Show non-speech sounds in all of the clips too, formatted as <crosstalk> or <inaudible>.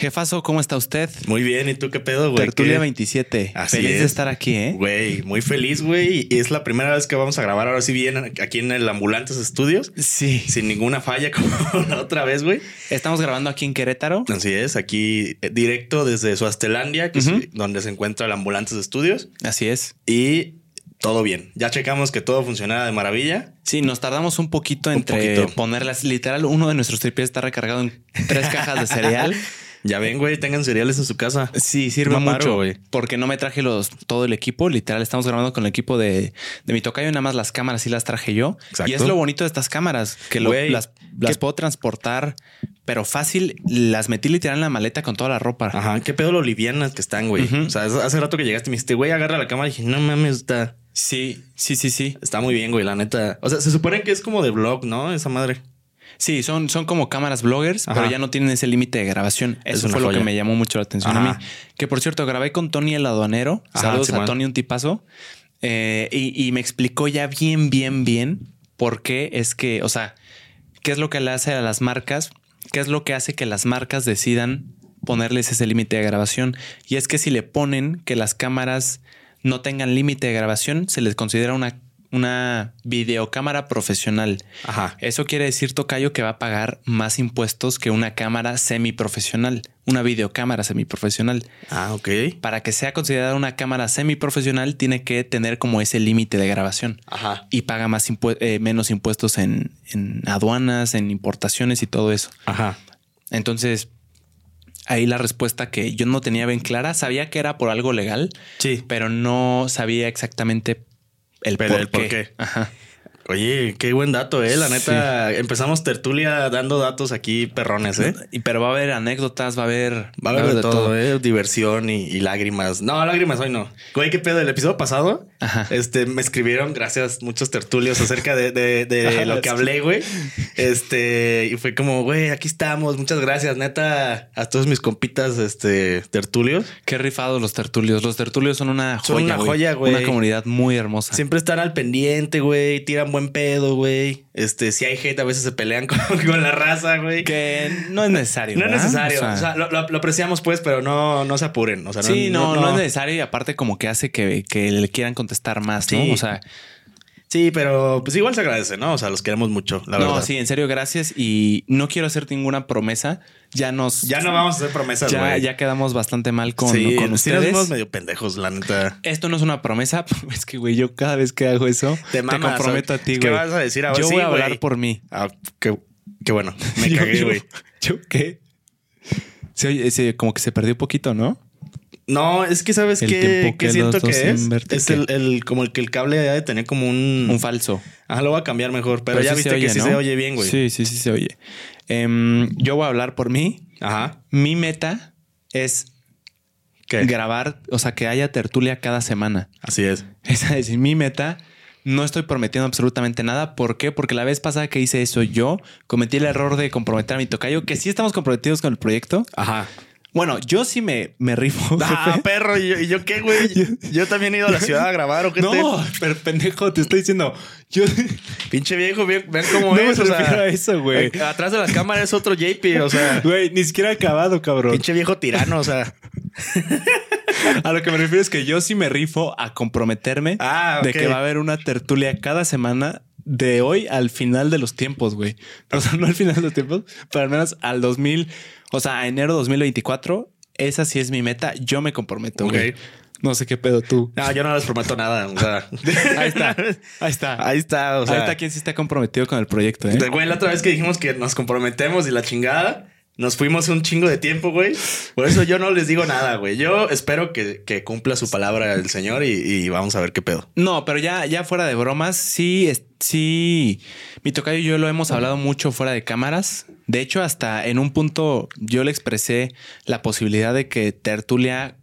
Jefazo, ¿cómo está usted? Muy bien, ¿y tú qué pedo, güey? Tertulia ¿Qué? 27. Así Feliz de es. estar aquí, ¿eh? Güey, muy feliz, güey. Y es la primera vez que vamos a grabar ahora sí bien aquí en el Ambulantes Estudios. Sí. Sin ninguna falla <laughs> como la otra vez, güey. Estamos grabando aquí en Querétaro. Así es, aquí eh, directo desde Suastelandia, que es donde se encuentra el Ambulantes Estudios. Así es. Y todo bien. Ya checamos que todo funcionaba de maravilla. Sí, nos tardamos un poquito Un entre poquito. ponerlas. Literal, uno de nuestros tripies está recargado en tres cajas de cereal. <laughs> Ya ven, güey, tengan cereales en su casa. Sí, sirve mucho, güey. Porque no me traje los todo el equipo. Literal, estamos grabando con el equipo de, de mi tocayo. Nada más las cámaras sí las traje yo. Exacto. Y es lo bonito de estas cámaras, que lo- las, las ¿qué- puedo transportar, pero fácil. Las metí literal en la maleta con toda la ropa. Ajá, qué pedo lo livianas que están, güey. O sea, hace rato que llegaste y me dijiste, güey, agarra la cámara. Y dije, no mames, está, Sí, sí, sí, sí. está muy bien, güey, la neta. O sea, se supone que es como de vlog, ¿no? Esa madre. Sí, son, son como cámaras bloggers, Ajá. pero ya no tienen ese límite de grabación. Es Eso una fue lo que me llamó mucho la atención a mí. Que por cierto, grabé con Tony el aduanero. Ajá, Saludos a. Tony, un tipazo. Eh, y, y me explicó ya bien, bien, bien por qué es que, o sea, qué es lo que le hace a las marcas, qué es lo que hace que las marcas decidan ponerles ese límite de grabación. Y es que si le ponen que las cámaras no tengan límite de grabación, se les considera una, una videocámara profesional. Ajá. Eso quiere decir, Tocayo, que va a pagar más impuestos que una cámara semiprofesional, una videocámara semiprofesional. Ah, ok. Para que sea considerada una cámara semiprofesional, tiene que tener como ese límite de grabación Ajá. y paga más eh, menos impuestos en, en aduanas, en importaciones y todo eso. Ajá. Entonces, ahí la respuesta que yo no tenía bien clara, sabía que era por algo legal, Sí. pero no sabía exactamente el, Pero por, el qué. por qué. Ajá. Oye, qué buen dato, eh. La neta, empezamos tertulia dando datos aquí perrones, eh. Y, pero va a haber anécdotas, va a haber, Va a haber de todo, eh. Diversión y, y lágrimas. No, lágrimas hoy no. Güey, qué pedo. El episodio pasado, Ajá. este, me escribieron, gracias, muchos tertulios acerca de, de- <laughs> lo que hablé, güey. Este, y fue como, güey, aquí estamos. Muchas gracias, neta, a todos mis compitas, este, tertulios. Qué rifados los tertulios. Los tertulios son una joya. Son una joya, güey. Una comunidad muy hermosa. Siempre están al pendiente, güey. Tiran buen pedo, güey. Este, si hay hate, a veces se pelean <laughs> con, con la raza, güey. Que no es necesario. No es necesario. O sea, O sea, lo, lo- lo apreciamos, pues, pero no, no se apuren. O sea, sí, no, no, es necesario. Y aparte, como que hace que, que le quieran contestar más, ¿no? Sí. O sea, Sí, pero pues igual se agradece, ¿no? O sea, los queremos mucho, la no, verdad. sí, en serio, gracias. Y no quiero hacer ninguna promesa. Ya nos. Ya no vamos a hacer promesas, ya, güey. ya quedamos bastante mal con, sí, con sí nos ustedes. vimos medio pendejos, la neta. Esto no es una promesa. <laughs> Es que, güey, yo cada vez que hago eso, Te mamas, comprometo a ti, ¿qué güey. vas a decir ahora? Yo Sí, voy a hablar por mí. Ah, qué, qué bueno. <laughs> Me cagué, yo- güey. ¿Yo qué? Se oye, se- como que se perdió un poquito, ¿no? No, es que sabes qué, que siento que es. Es el, el- como el que el cable debe de tener como un. Un falso. Ajá, lo voy a cambiar mejor. Pero, ya sí viste oye, que sí se oye bien, güey. Sí, sí, sí se oye. Em, yo voy a hablar por mí. Ajá. Mi meta es ¿Qué? grabar, o sea, que haya tertulia cada semana. Así es. Esa es mi meta. No estoy prometiendo absolutamente nada. ¿Por qué? Porque la vez pasada que hice eso yo, cometí el error de comprometer a mi tocayo, que sí estamos comprometidos con el proyecto. Ajá. Bueno, yo sí me, me rifo. Ah, jefe. perro. ¿Y yo, y yo qué, güey? <laughs> Yo también he ido a la ciudad a grabar o qué <laughs> No, pero pendejo, te estoy diciendo. Yo <laughs> Pinche viejo, vean, cómo no me es. o sea, refiero a eso, güey. eh, Atrás de las cámaras es otro JP, o sea, Güey, ni siquiera acabado, cabrón. pinche viejo tirano, o sea. A lo que me refiero es que yo sí me rifo a comprometerme Ah, de que va a haber una tertulia cada semana de hoy al final de los tiempos, güey. O sea, no al final de los tiempos, pero al menos al 2000, o sea, a enero 2024. Esa sí es mi meta. Yo me comprometo. No sé qué pedo tú. No, yo no les prometo nada, o sea. <laughs> Ahí está. Ahí está. Ahí está, o sea. Ahí está quien sí está comprometido con el proyecto, ¿eh? Güey, la otra vez que dijimos que nos comprometemos y la chingada, nos fuimos un chingo de tiempo, güey. Por eso yo no les digo nada, güey. Yo espero que, que cumpla su palabra el señor y, vamos a ver qué pedo. No, pero ya, ya fuera de bromas, sí, sí. Mi tocayo y yo lo hemos hablado mucho fuera de cámaras. De hecho, hasta en un punto yo le expresé la posibilidad de que Tertulia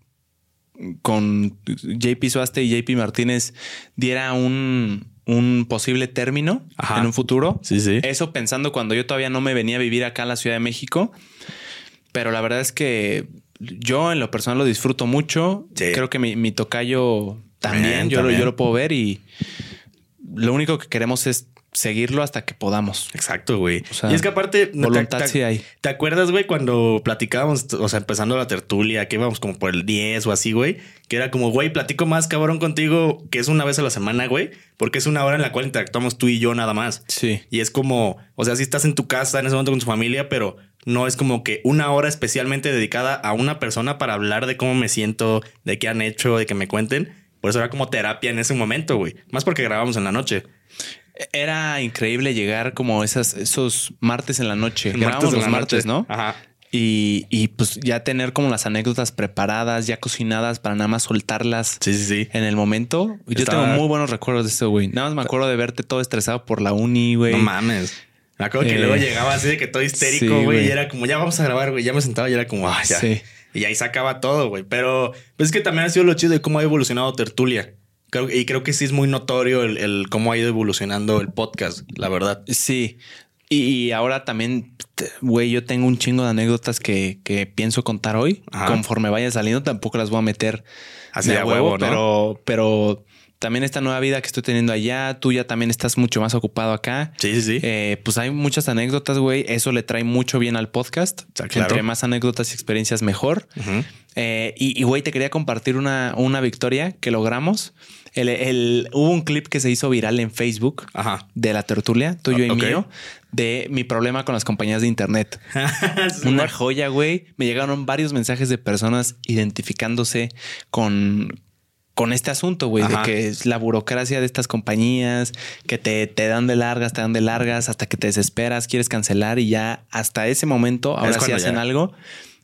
con JP Suaste y JP Martínez diera un, un posible término Ajá. en un futuro. Sí, sí. Eso pensando cuando yo todavía no me venía a vivir acá en la Ciudad de México. Pero la verdad es que yo en lo personal lo disfruto mucho. Sí. Creo que mi, mi tocayo también, yo, Lo, también. yo lo puedo ver y lo único que queremos es seguirlo hasta que podamos. Exacto, güey. O sea, y es que aparte, ¿no te- voluntad te, sí hay. ¿Te acuerdas, güey, cuando platicábamos, o sea, empezando la tertulia, que íbamos como por el 10 o así, güey? Que era como, güey, platico más cabrón contigo, que es una vez a la semana, güey, porque es una hora en la cual interactuamos tú y yo nada más. Sí. Y es como, o sea, si estás en tu casa en ese momento con tu familia, pero no es como que una hora especialmente dedicada a una persona para hablar de cómo me siento, de qué han hecho, de que me cuenten. Por eso era como terapia en ese momento, güey. Más porque grabamos en la noche. Era increíble llegar como esas, esos martes en la noche. Grabamos los martes, noche. ¿no? Ajá. Y, y pues ya tener como las anécdotas preparadas, ya cocinadas para nada más soltarlas Sí, sí, sí. en el momento. Yo Estaba- tengo muy buenos recuerdos de eso, güey. Nada más me acuerdo de verte todo estresado por la uni, güey. No mames. Me acuerdo que Eh, luego llegaba así de que todo histérico, güey. y era como, ya vamos a grabar, güey. Ya me sentaba y era como, ah, ya. Sí. Y ahí se acaba todo, güey. Pero pues es que también ha sido lo chido de cómo ha evolucionado Tertulia. Creo, y creo que sí es muy notorio el, el cómo ha ido evolucionando el podcast, la verdad. Sí. Y, y ahora también, güey, yo tengo un chingo de anécdotas que, que pienso contar hoy. Ajá. Conforme vaya saliendo, tampoco las voy a meter Así de a huevo, ¿no? pero, pero también esta nueva vida que estoy teniendo allá, tú ya también estás mucho más ocupado acá. Sí, sí, sí. Eh, pues hay muchas anécdotas, güey. Eso le trae mucho bien al podcast. sea, claro. Entre más anécdotas y experiencias, mejor. Eh, y, y, güey, te quería compartir una, una victoria que logramos. El, el- hubo un clip que se hizo viral en Facebook Ajá. de la tertulia, tuyo y Ah, mío, de mi problema con las compañías de internet. <laughs> Una joya, güey. Me llegaron varios mensajes de personas identificándose con, con este asunto, güey, de que es la burocracia de estas compañías, que te, te dan de largas, te dan de largas hasta que te desesperas, quieres cancelar y ya hasta ese momento, ahora sí cuando hacen ya. algo.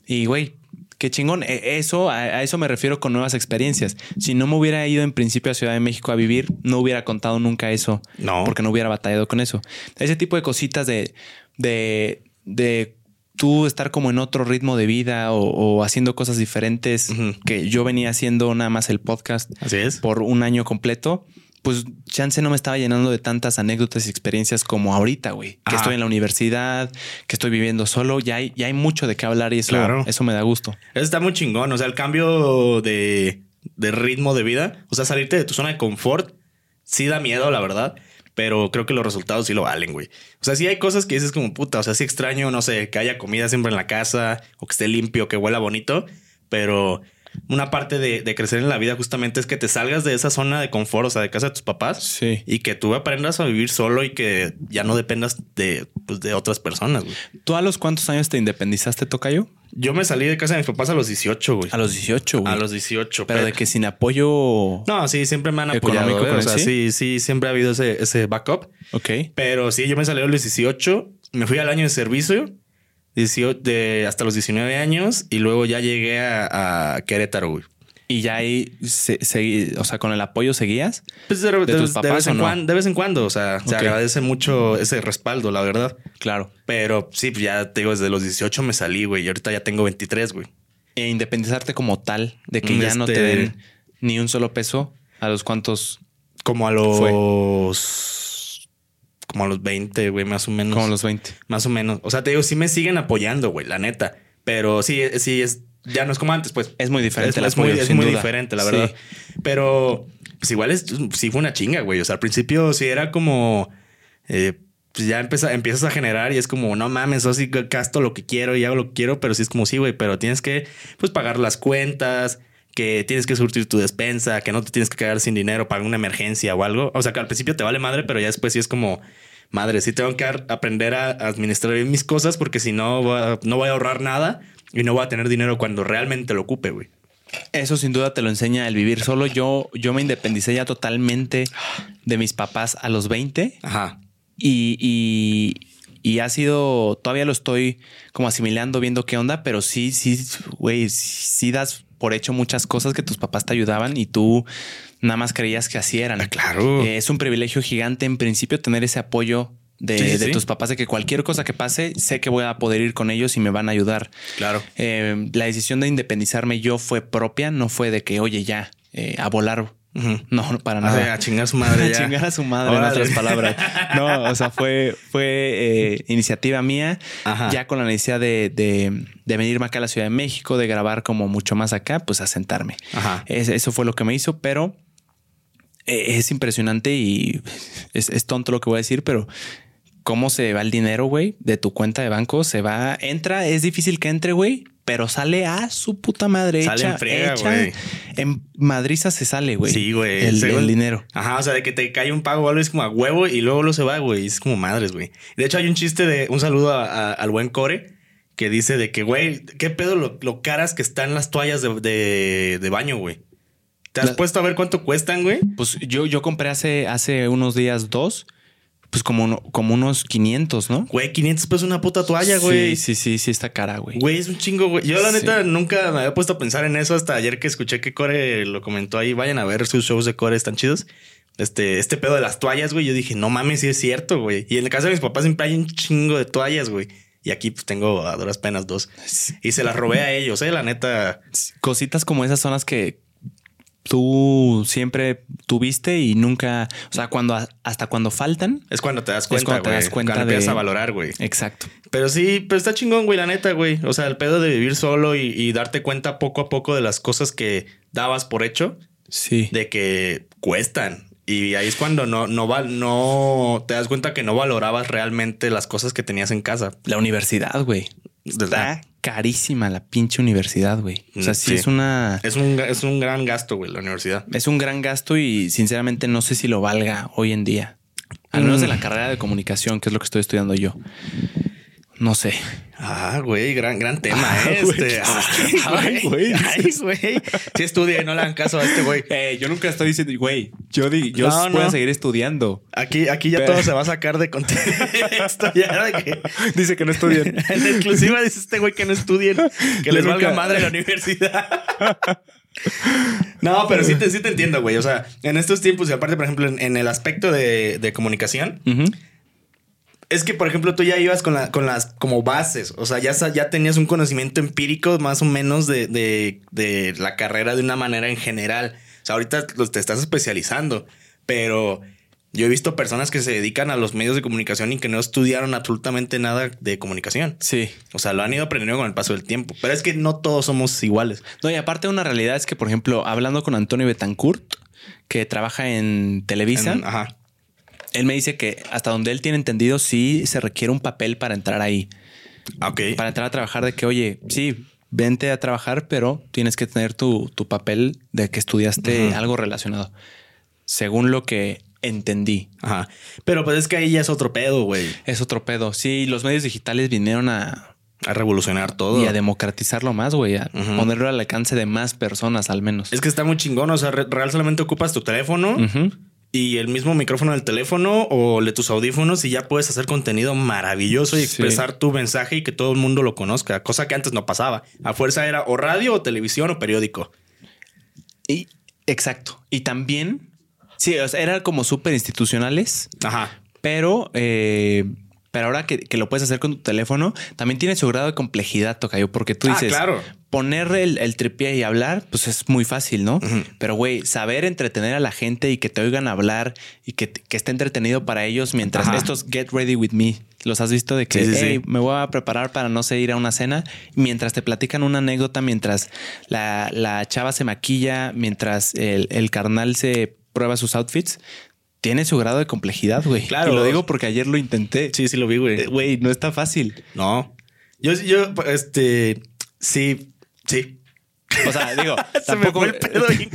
Y, güey, qué chingón. E- Eso, a, eso me refiero con nuevas experiencias. Si no me hubiera ido en principio a Ciudad de México a vivir, no hubiera contado nunca eso. No. Porque no hubiera batallado con eso. Ese tipo de cositas de, de, de tú estar como en otro ritmo de vida o, o haciendo cosas diferentes que yo venía haciendo nada más el podcast Así es. por un año completo. Pues chance no me estaba llenando de tantas anécdotas y experiencias como ahorita, güey. Que estoy en la universidad, que estoy viviendo solo. Ya hay, ya hay mucho de qué hablar y eso, Claro. eso me da gusto. Eso está muy chingón. O sea, el cambio de, de ritmo de vida, o sea, salirte de tu zona de confort, sí da miedo, la verdad. Pero creo que los resultados sí lo valen, güey. O sea, sí hay cosas que dices como puta. O sea, sí extraño, no sé, que haya comida siempre en la casa o que esté limpio, que huela bonito. Pero una parte de, de crecer en la vida justamente es que te salgas de esa zona de confort, o sea, de casa de tus papás. Sí. Y que tú aprendas a vivir solo y que ya no dependas de, pues, de otras personas, güey. ¿Tú a los cuántos años te independizaste, Tocayo? Yo me salí de casa de mis papás a los 18, güey. A los 18, güey. A los 18. Pero de que sin apoyo. No, sí, siempre me han apoyado. Económico. O sea, sí, sí, siempre ha habido ese, ese backup. Ok. Pero sí, yo me salí a los 18, me fui al año de servicio, 18, de, hasta los 19 años, y luego ya llegué a, a Querétaro, güey. Y ya ahí, se, se- o sea, con el apoyo seguías. Pues de, de- tus de papás vez en no? cuando, de vez en cuando, o sea, se agradece mucho ese respaldo, la verdad. Claro. Pero sí, pues ya te digo, desde los 18 me salí, güey, y ahorita ya tengo 23, güey. E independizarte como tal, de que ya no te Este- den ni un solo peso a los cuantos, Como a los... Como a los 20, güey, más o menos. como los 20. Más o menos. O sea, te digo, sí me siguen apoyando, güey, la neta. Pero sí, sí, es, ya no es como antes, pues. Es muy diferente Es, es apoyo, muy, es muy duda. diferente, la Sí. verdad. Pero, pues igual es, sí fue una chinga, güey. O sea, al principio sí era como, eh, pues ya empieza, empiezas a generar y es como, no mames, así gasto lo que quiero y hago lo que quiero, pero sí es como, sí, güey, pero tienes que, pues, pagar las cuentas, que tienes que surtir tu despensa, que no te tienes que quedar sin dinero para una emergencia o algo. O sea, que al principio te vale madre, pero ya después sí es como, madre, sí tengo que aprender a administrar bien mis cosas porque si no, no voy a ahorrar nada y no voy a tener dinero cuando realmente lo ocupe, güey. Eso sin duda te lo enseña el vivir solo. Yo, yo me independicé ya totalmente de mis papás a los 20 Ajá. y, y, y ha sido, todavía lo estoy como asimilando, viendo qué onda, pero sí, sí, güey, sí das por hecho muchas cosas que tus papás te ayudaban y tú nada más creías que así eran. Ah, claro. Eh, es un privilegio gigante en principio tener ese apoyo de, Sí, sí, de sí. tus papás de que cualquier cosa que pase, sé que voy a poder ir con ellos y me van a ayudar. Claro. Eh, la decisión de independizarme yo fue propia, no fue de que, oye, ya, eh, a volar. No, no, para nada. a chingar a su madre <laughs> A chingar a su madre, Órale. en otras palabras. No, o sea, fue, fue eh, iniciativa mía, Ajá. ya con la necesidad de, de, de venirme acá a la Ciudad de México, de grabar como mucho más acá, pues a sentarme. Ajá. Es- eso fue lo que me hizo, pero eh, es impresionante y es, es tonto lo que voy a decir, pero cómo se va el dinero, güey, de tu cuenta de banco, se va, entra, es difícil que entre, güey, pero sale a su puta madre. Sale hecha, en friega, güey. En madriza se sale, güey. Sí, güey. El, dinero. Ajá, o sea, de que te cae un pago o algo es como a huevo y luego lo se va, güey. Es como madres, güey. De hecho, hay un chiste de un saludo a- a- al buen Core que dice de que, güey, qué pedo lo, lo caras que están las toallas de, de- de baño, güey. ¿Te has La- puesto a ver cuánto cuestan, güey? Pues yo, yo compré hace, hace unos días dos, pues como, como unos 500, ¿no? Güey, 500 pesos una puta toalla, güey. Sí, sí, sí, sí está cara, güey. Güey, es un chingo, güey. Yo la Sí. neta nunca me había puesto a pensar en eso hasta ayer que escuché que Core lo comentó ahí. Vayan a ver sus shows de Core, están chidos. Este, este pedo de las toallas, güey. Yo dije, no mames, sí es cierto, güey. Y en el caso de mis papás siempre hay un chingo de toallas, güey. Y aquí pues tengo a duras penas dos. Y se las robé a ellos, eh, la neta. Cositas como esas son las que tú siempre tuviste y nunca, o sea, cuando hasta cuando faltan. Es cuando te das Es cuenta, cuando te das cuenta Cuando de- empiezas a valorar, güey. Exacto. Pero sí, pero está chingón, güey, la neta, güey. O sea, el pedo de vivir solo y, y darte cuenta poco a poco de las cosas que dabas por hecho. Sí. de que cuestan. Y ahí es cuando no, no, val- no te das cuenta que no valorabas realmente las cosas que tenías en casa. La universidad, güey. Está carísima la pinche universidad, güey. O sea, Mm, sí, sí. es una. Es un, es un gran gasto, güey, la universidad. Es un gran gasto y sinceramente no sé si lo valga hoy en día. Al menos de Mm. la carrera de comunicación, que es lo que estoy estudiando yo. No sé. Ah, güey, gran, gran tema, Ah, ¿eh? güey. Este, <laughs> Ay, <laughs> ay, güey. güey. Ay, güey. Sí estudia y no le hagan caso a este güey. Eh, yo nunca estoy diciendo, güey, yo, di- yo No, puedo no. seguir estudiando. Aquí, aquí ya Pero- todo se va a sacar de contexto. Ya de que... <laughs> Dice que no estudien. En exclusiva dice este güey que no estudien, que Yo les valga madre la universidad. No, pero sí te, sí te entiendo, güey. O sea, en estos tiempos, y aparte, por ejemplo, en, en el aspecto de, de comunicación. Es que, por ejemplo, tú ya ibas con, la- con las como bases. O sea, ya, ya tenías un conocimiento empírico más o menos de, de- de la carrera de una manera en general. O sea, ahorita te estás especializando, pero yo he visto personas que se dedican a los medios de comunicación y que no estudiaron absolutamente nada de comunicación. Sí. O sea, lo han ido aprendiendo con el paso del tiempo. Pero es que no todos somos iguales. No, y aparte una realidad es que, por ejemplo, hablando con Antonio Betancourt, que trabaja en Televisa, En- ajá. Él me dice que hasta donde él tiene entendido, sí se requiere un papel para entrar ahí. Ah, Ok. Para entrar a trabajar de que, oye, sí, vente a trabajar, pero tienes que tener tu, tu papel de que estudiaste algo relacionado. Según lo que entendí. Ajá. Pero pues es que ahí ya es otro pedo, güey. Es otro pedo. Sí, los medios digitales vinieron a, A revolucionar todo. y a democratizarlo más, güey, a ponerlo al alcance de más personas al menos. Es que está muy chingón. O sea, re- real solamente ocupas tu teléfono Ujú. Y el mismo micrófono del teléfono o de tus audífonos y ya puedes hacer contenido maravilloso y Sí. expresar tu mensaje y que todo el mundo lo conozca. Cosa que antes no pasaba. A fuerza era o radio o televisión o periódico. Y exacto. Y también, sí, o sea, eran como súper institucionales, Ajá. pero, eh, pero ahora que, que lo puedes hacer con tu teléfono, también tiene su grado de complejidad, Tocayo, porque tú Ah, dices, claro. poner el, el tripié y hablar, pues es muy fácil, ¿no? Pero, güey, saber entretener a la gente y que te oigan hablar y que, que esté entretenido para ellos mientras Ajá. estos get ready with me, los has visto de que Sí, sí, sí. "Hey, me voy a preparar para no sé ir a una cena, mientras te platican una anécdota, mientras la, la chava se maquilla, mientras el, el carnal se prueba sus outfits. Tiene su grado de complejidad, güey. Claro. Y lo digo porque ayer lo intenté. Sí, sí lo vi, güey. Eh, Güey, no está fácil. No. Yo, yo, este, sí, sí. O sea, digo, <laughs> tampoco, pedo bien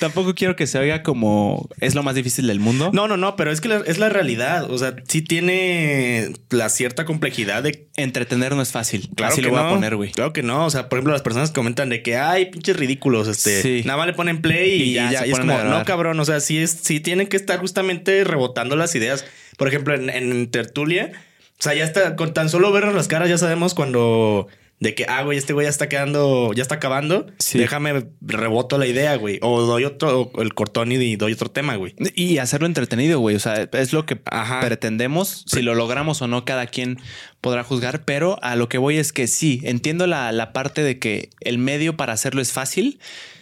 Tampoco quiero que se oiga como es lo más difícil del mundo. No, no, no, pero es que la- es la realidad. O sea, sí tiene la cierta complejidad de. Entretener no es fácil. Claro Así que lo voy no. a poner, güey. Claro que no. O sea, por ejemplo, las personas comentan de que hay pinches ridículos. Este, Sí. nada más le ponen play y, Y ya. ya y es como, no, cabrón. O sea, sí es, sí tienen que estar justamente rebotando las ideas. Por ejemplo, en, en tertulia, o sea, ya está, con tan solo vernos las caras, ya sabemos cuando. De que, ah, güey, este güey ya está quedando, ya está acabando. Sí. Déjame reboto la idea, güey. O doy otro, o el cortón y doy otro tema, güey. Y hacerlo entretenido, güey. O sea, es lo que Ajá. pretendemos. Si lo logramos o no, cada quien podrá juzgar. Pero a lo que voy es que sí, entiendo la, la parte de que el medio para hacerlo es fácil.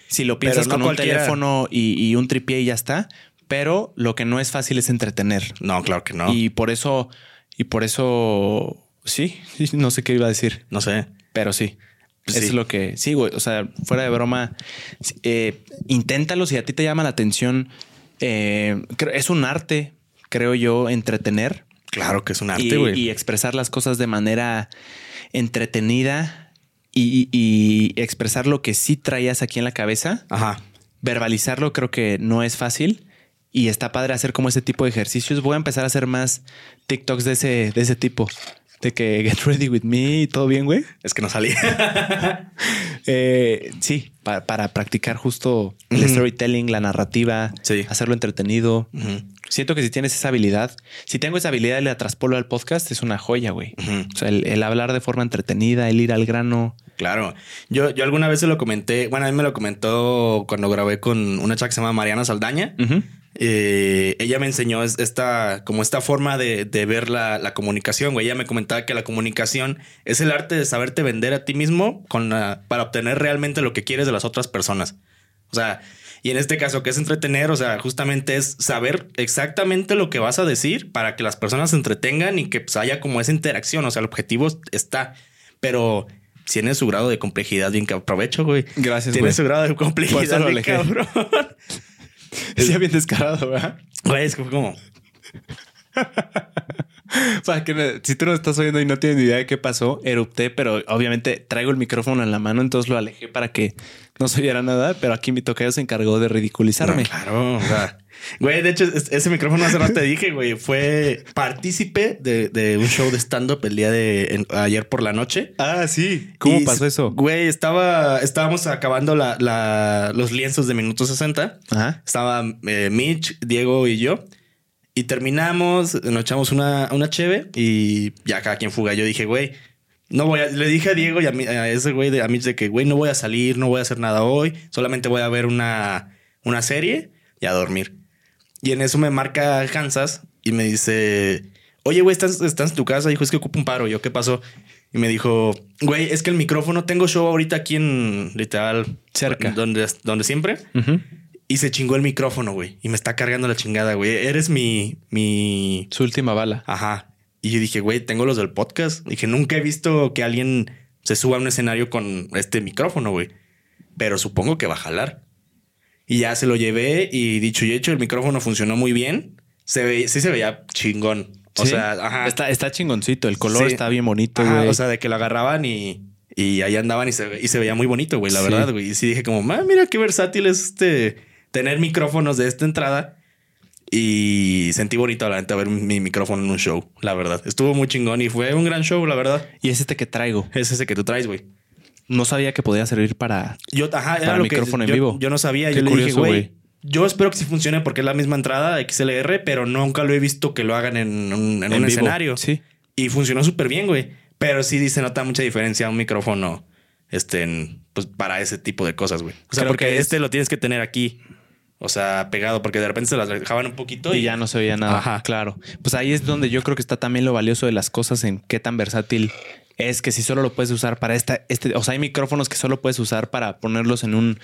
Si lo piensas no con un teléfono y, y un tripié y ya está. Pero lo que no es fácil es entretener. No, claro que no. Y por eso, y por eso, sí, <laughs> no sé qué iba a decir. No sé. Pero sí. Pues sí. es lo que sí, güey. O sea, fuera de broma, eh, inténtalo si a ti te llama la atención Eh, es un arte, creo yo, entretener Claro que es un arte, güey. y expresar las cosas de manera entretenida y, y expresar lo que sí traías aquí en la cabeza. Ajá. Verbalizarlo creo que no es fácil y está padre hacer como ese tipo de ejercicios. Voy a empezar a hacer más TikToks de ese, de ese tipo. De que get ready with me y todo bien, güey. Es que no salía. <laughs> Eh, sí, pa- para practicar justo el storytelling, la narrativa, Sí. hacerlo entretenido. Siento que si tienes esa habilidad, si tengo esa habilidad y la traspolo al podcast, es una joya, güey. O sea, el, el hablar de forma entretenida, el ir al grano. Claro. Yo, yo alguna vez se lo comenté. Bueno, a mí me lo comentó cuando grabé con una chica que se llama Mariana Saldaña. Eh, ella me enseñó es- esta, como esta forma de, de ver la, la comunicación, güey. Ella me comentaba que la comunicación es el arte de saberte vender a ti mismo con la- para obtener realmente lo que quieres de las otras personas. O sea, y en este caso, que es entretener, o sea, justamente es saber exactamente lo que vas a decir para que las personas se entretengan y que pues, haya como esa interacción. O sea, el objetivo está, pero tiene su grado de complejidad bien que aprovecho, güey. Gracias, Tiene güey. su grado de complejidad bien cabrón. <laughs> <laughs> Ya bien descarado, ¿verdad? Güey, es que fue como... <laughs> Para que me- si tú no estás oyendo y no tienes ni idea de qué pasó, erupté, pero obviamente traigo el micrófono en la mano, entonces lo alejé para que no se oyera nada, pero aquí mi tocayo se encargó de ridiculizarme. No, claro, o sea, güey, de hecho, es- ese micrófono hace rato te dije, güey, fue partícipe de, de un show de stand-up el día de en- ayer por la noche. Ah, sí. ¿Cómo Y, pasó eso? Güey, estaba, estábamos acabando la, la- los lienzos de minuto 60. Ajá. Estaba eh, Mitch, Diego y yo. Y terminamos, nos echamos una, una cheve y ya cada quien fuga. Yo dije, güey, no voy a. Le dije a Diego y a, mí- a ese güey de a Mitch de que, güey, no voy a salir, no voy a hacer nada hoy. Solamente voy a ver una, una serie y a dormir. Y en eso me marca Kansas y me dice, oye, güey, ¿estás, estás en tu casa? Dijo, es que ocupo un paro. Y yo, ¿qué pasó? Y me dijo, güey, es que el micrófono, tengo show ahorita aquí en literal Cerca. Donde, donde siempre. Y se chingó el micrófono, güey. Y me está cargando la chingada, güey. Eres mi, mi... Su última bala. Ajá. Y yo dije, güey, tengo los del podcast. Dije, nunca he visto que alguien se suba a un escenario con este micrófono, güey. Pero supongo que va a jalar. Y ya se lo llevé y dicho y hecho, el micrófono funcionó muy bien. Se ve, sí se veía chingón. O Sí. sea, ajá. Está, está chingoncito. El color Sí. está bien bonito, Ajá, güey. o sea, de que lo agarraban y, y ahí andaban y se, y se veía muy bonito, güey, la Sí. verdad, güey. Y sí dije como, "Ma, mira qué versátil es este tener micrófonos de esta entrada. Y sentí bonito, la neta, ver mi micrófono en un show, la verdad. Estuvo muy chingón y fue un gran show, la verdad. y es este que traigo. Es ese que tú traes, güey. No sabía que podía servir para. Yo, ajá, era lo micrófono que en yo, vivo. yo no sabía. Qué yo le dije, güey, yo espero que sí funcione porque es la misma entrada XLR, pero nunca lo he visto que lo hagan en un, en un vivo. escenario. Sí. Y funcionó súper bien, güey. Pero sí se nota mucha diferencia un micrófono este, en- pues, para ese tipo de cosas, güey. O sea, Creo porque que es- este lo tienes que tener aquí. O sea, pegado, porque de repente se las dejaban un poquito y, Y ya no se oía nada. Ajá. Claro. Pues ahí es donde yo creo que está también lo valioso de las cosas en qué tan versátil es que si solo lo puedes usar para esta, este, o sea, hay micrófonos que solo puedes usar para ponerlos en un,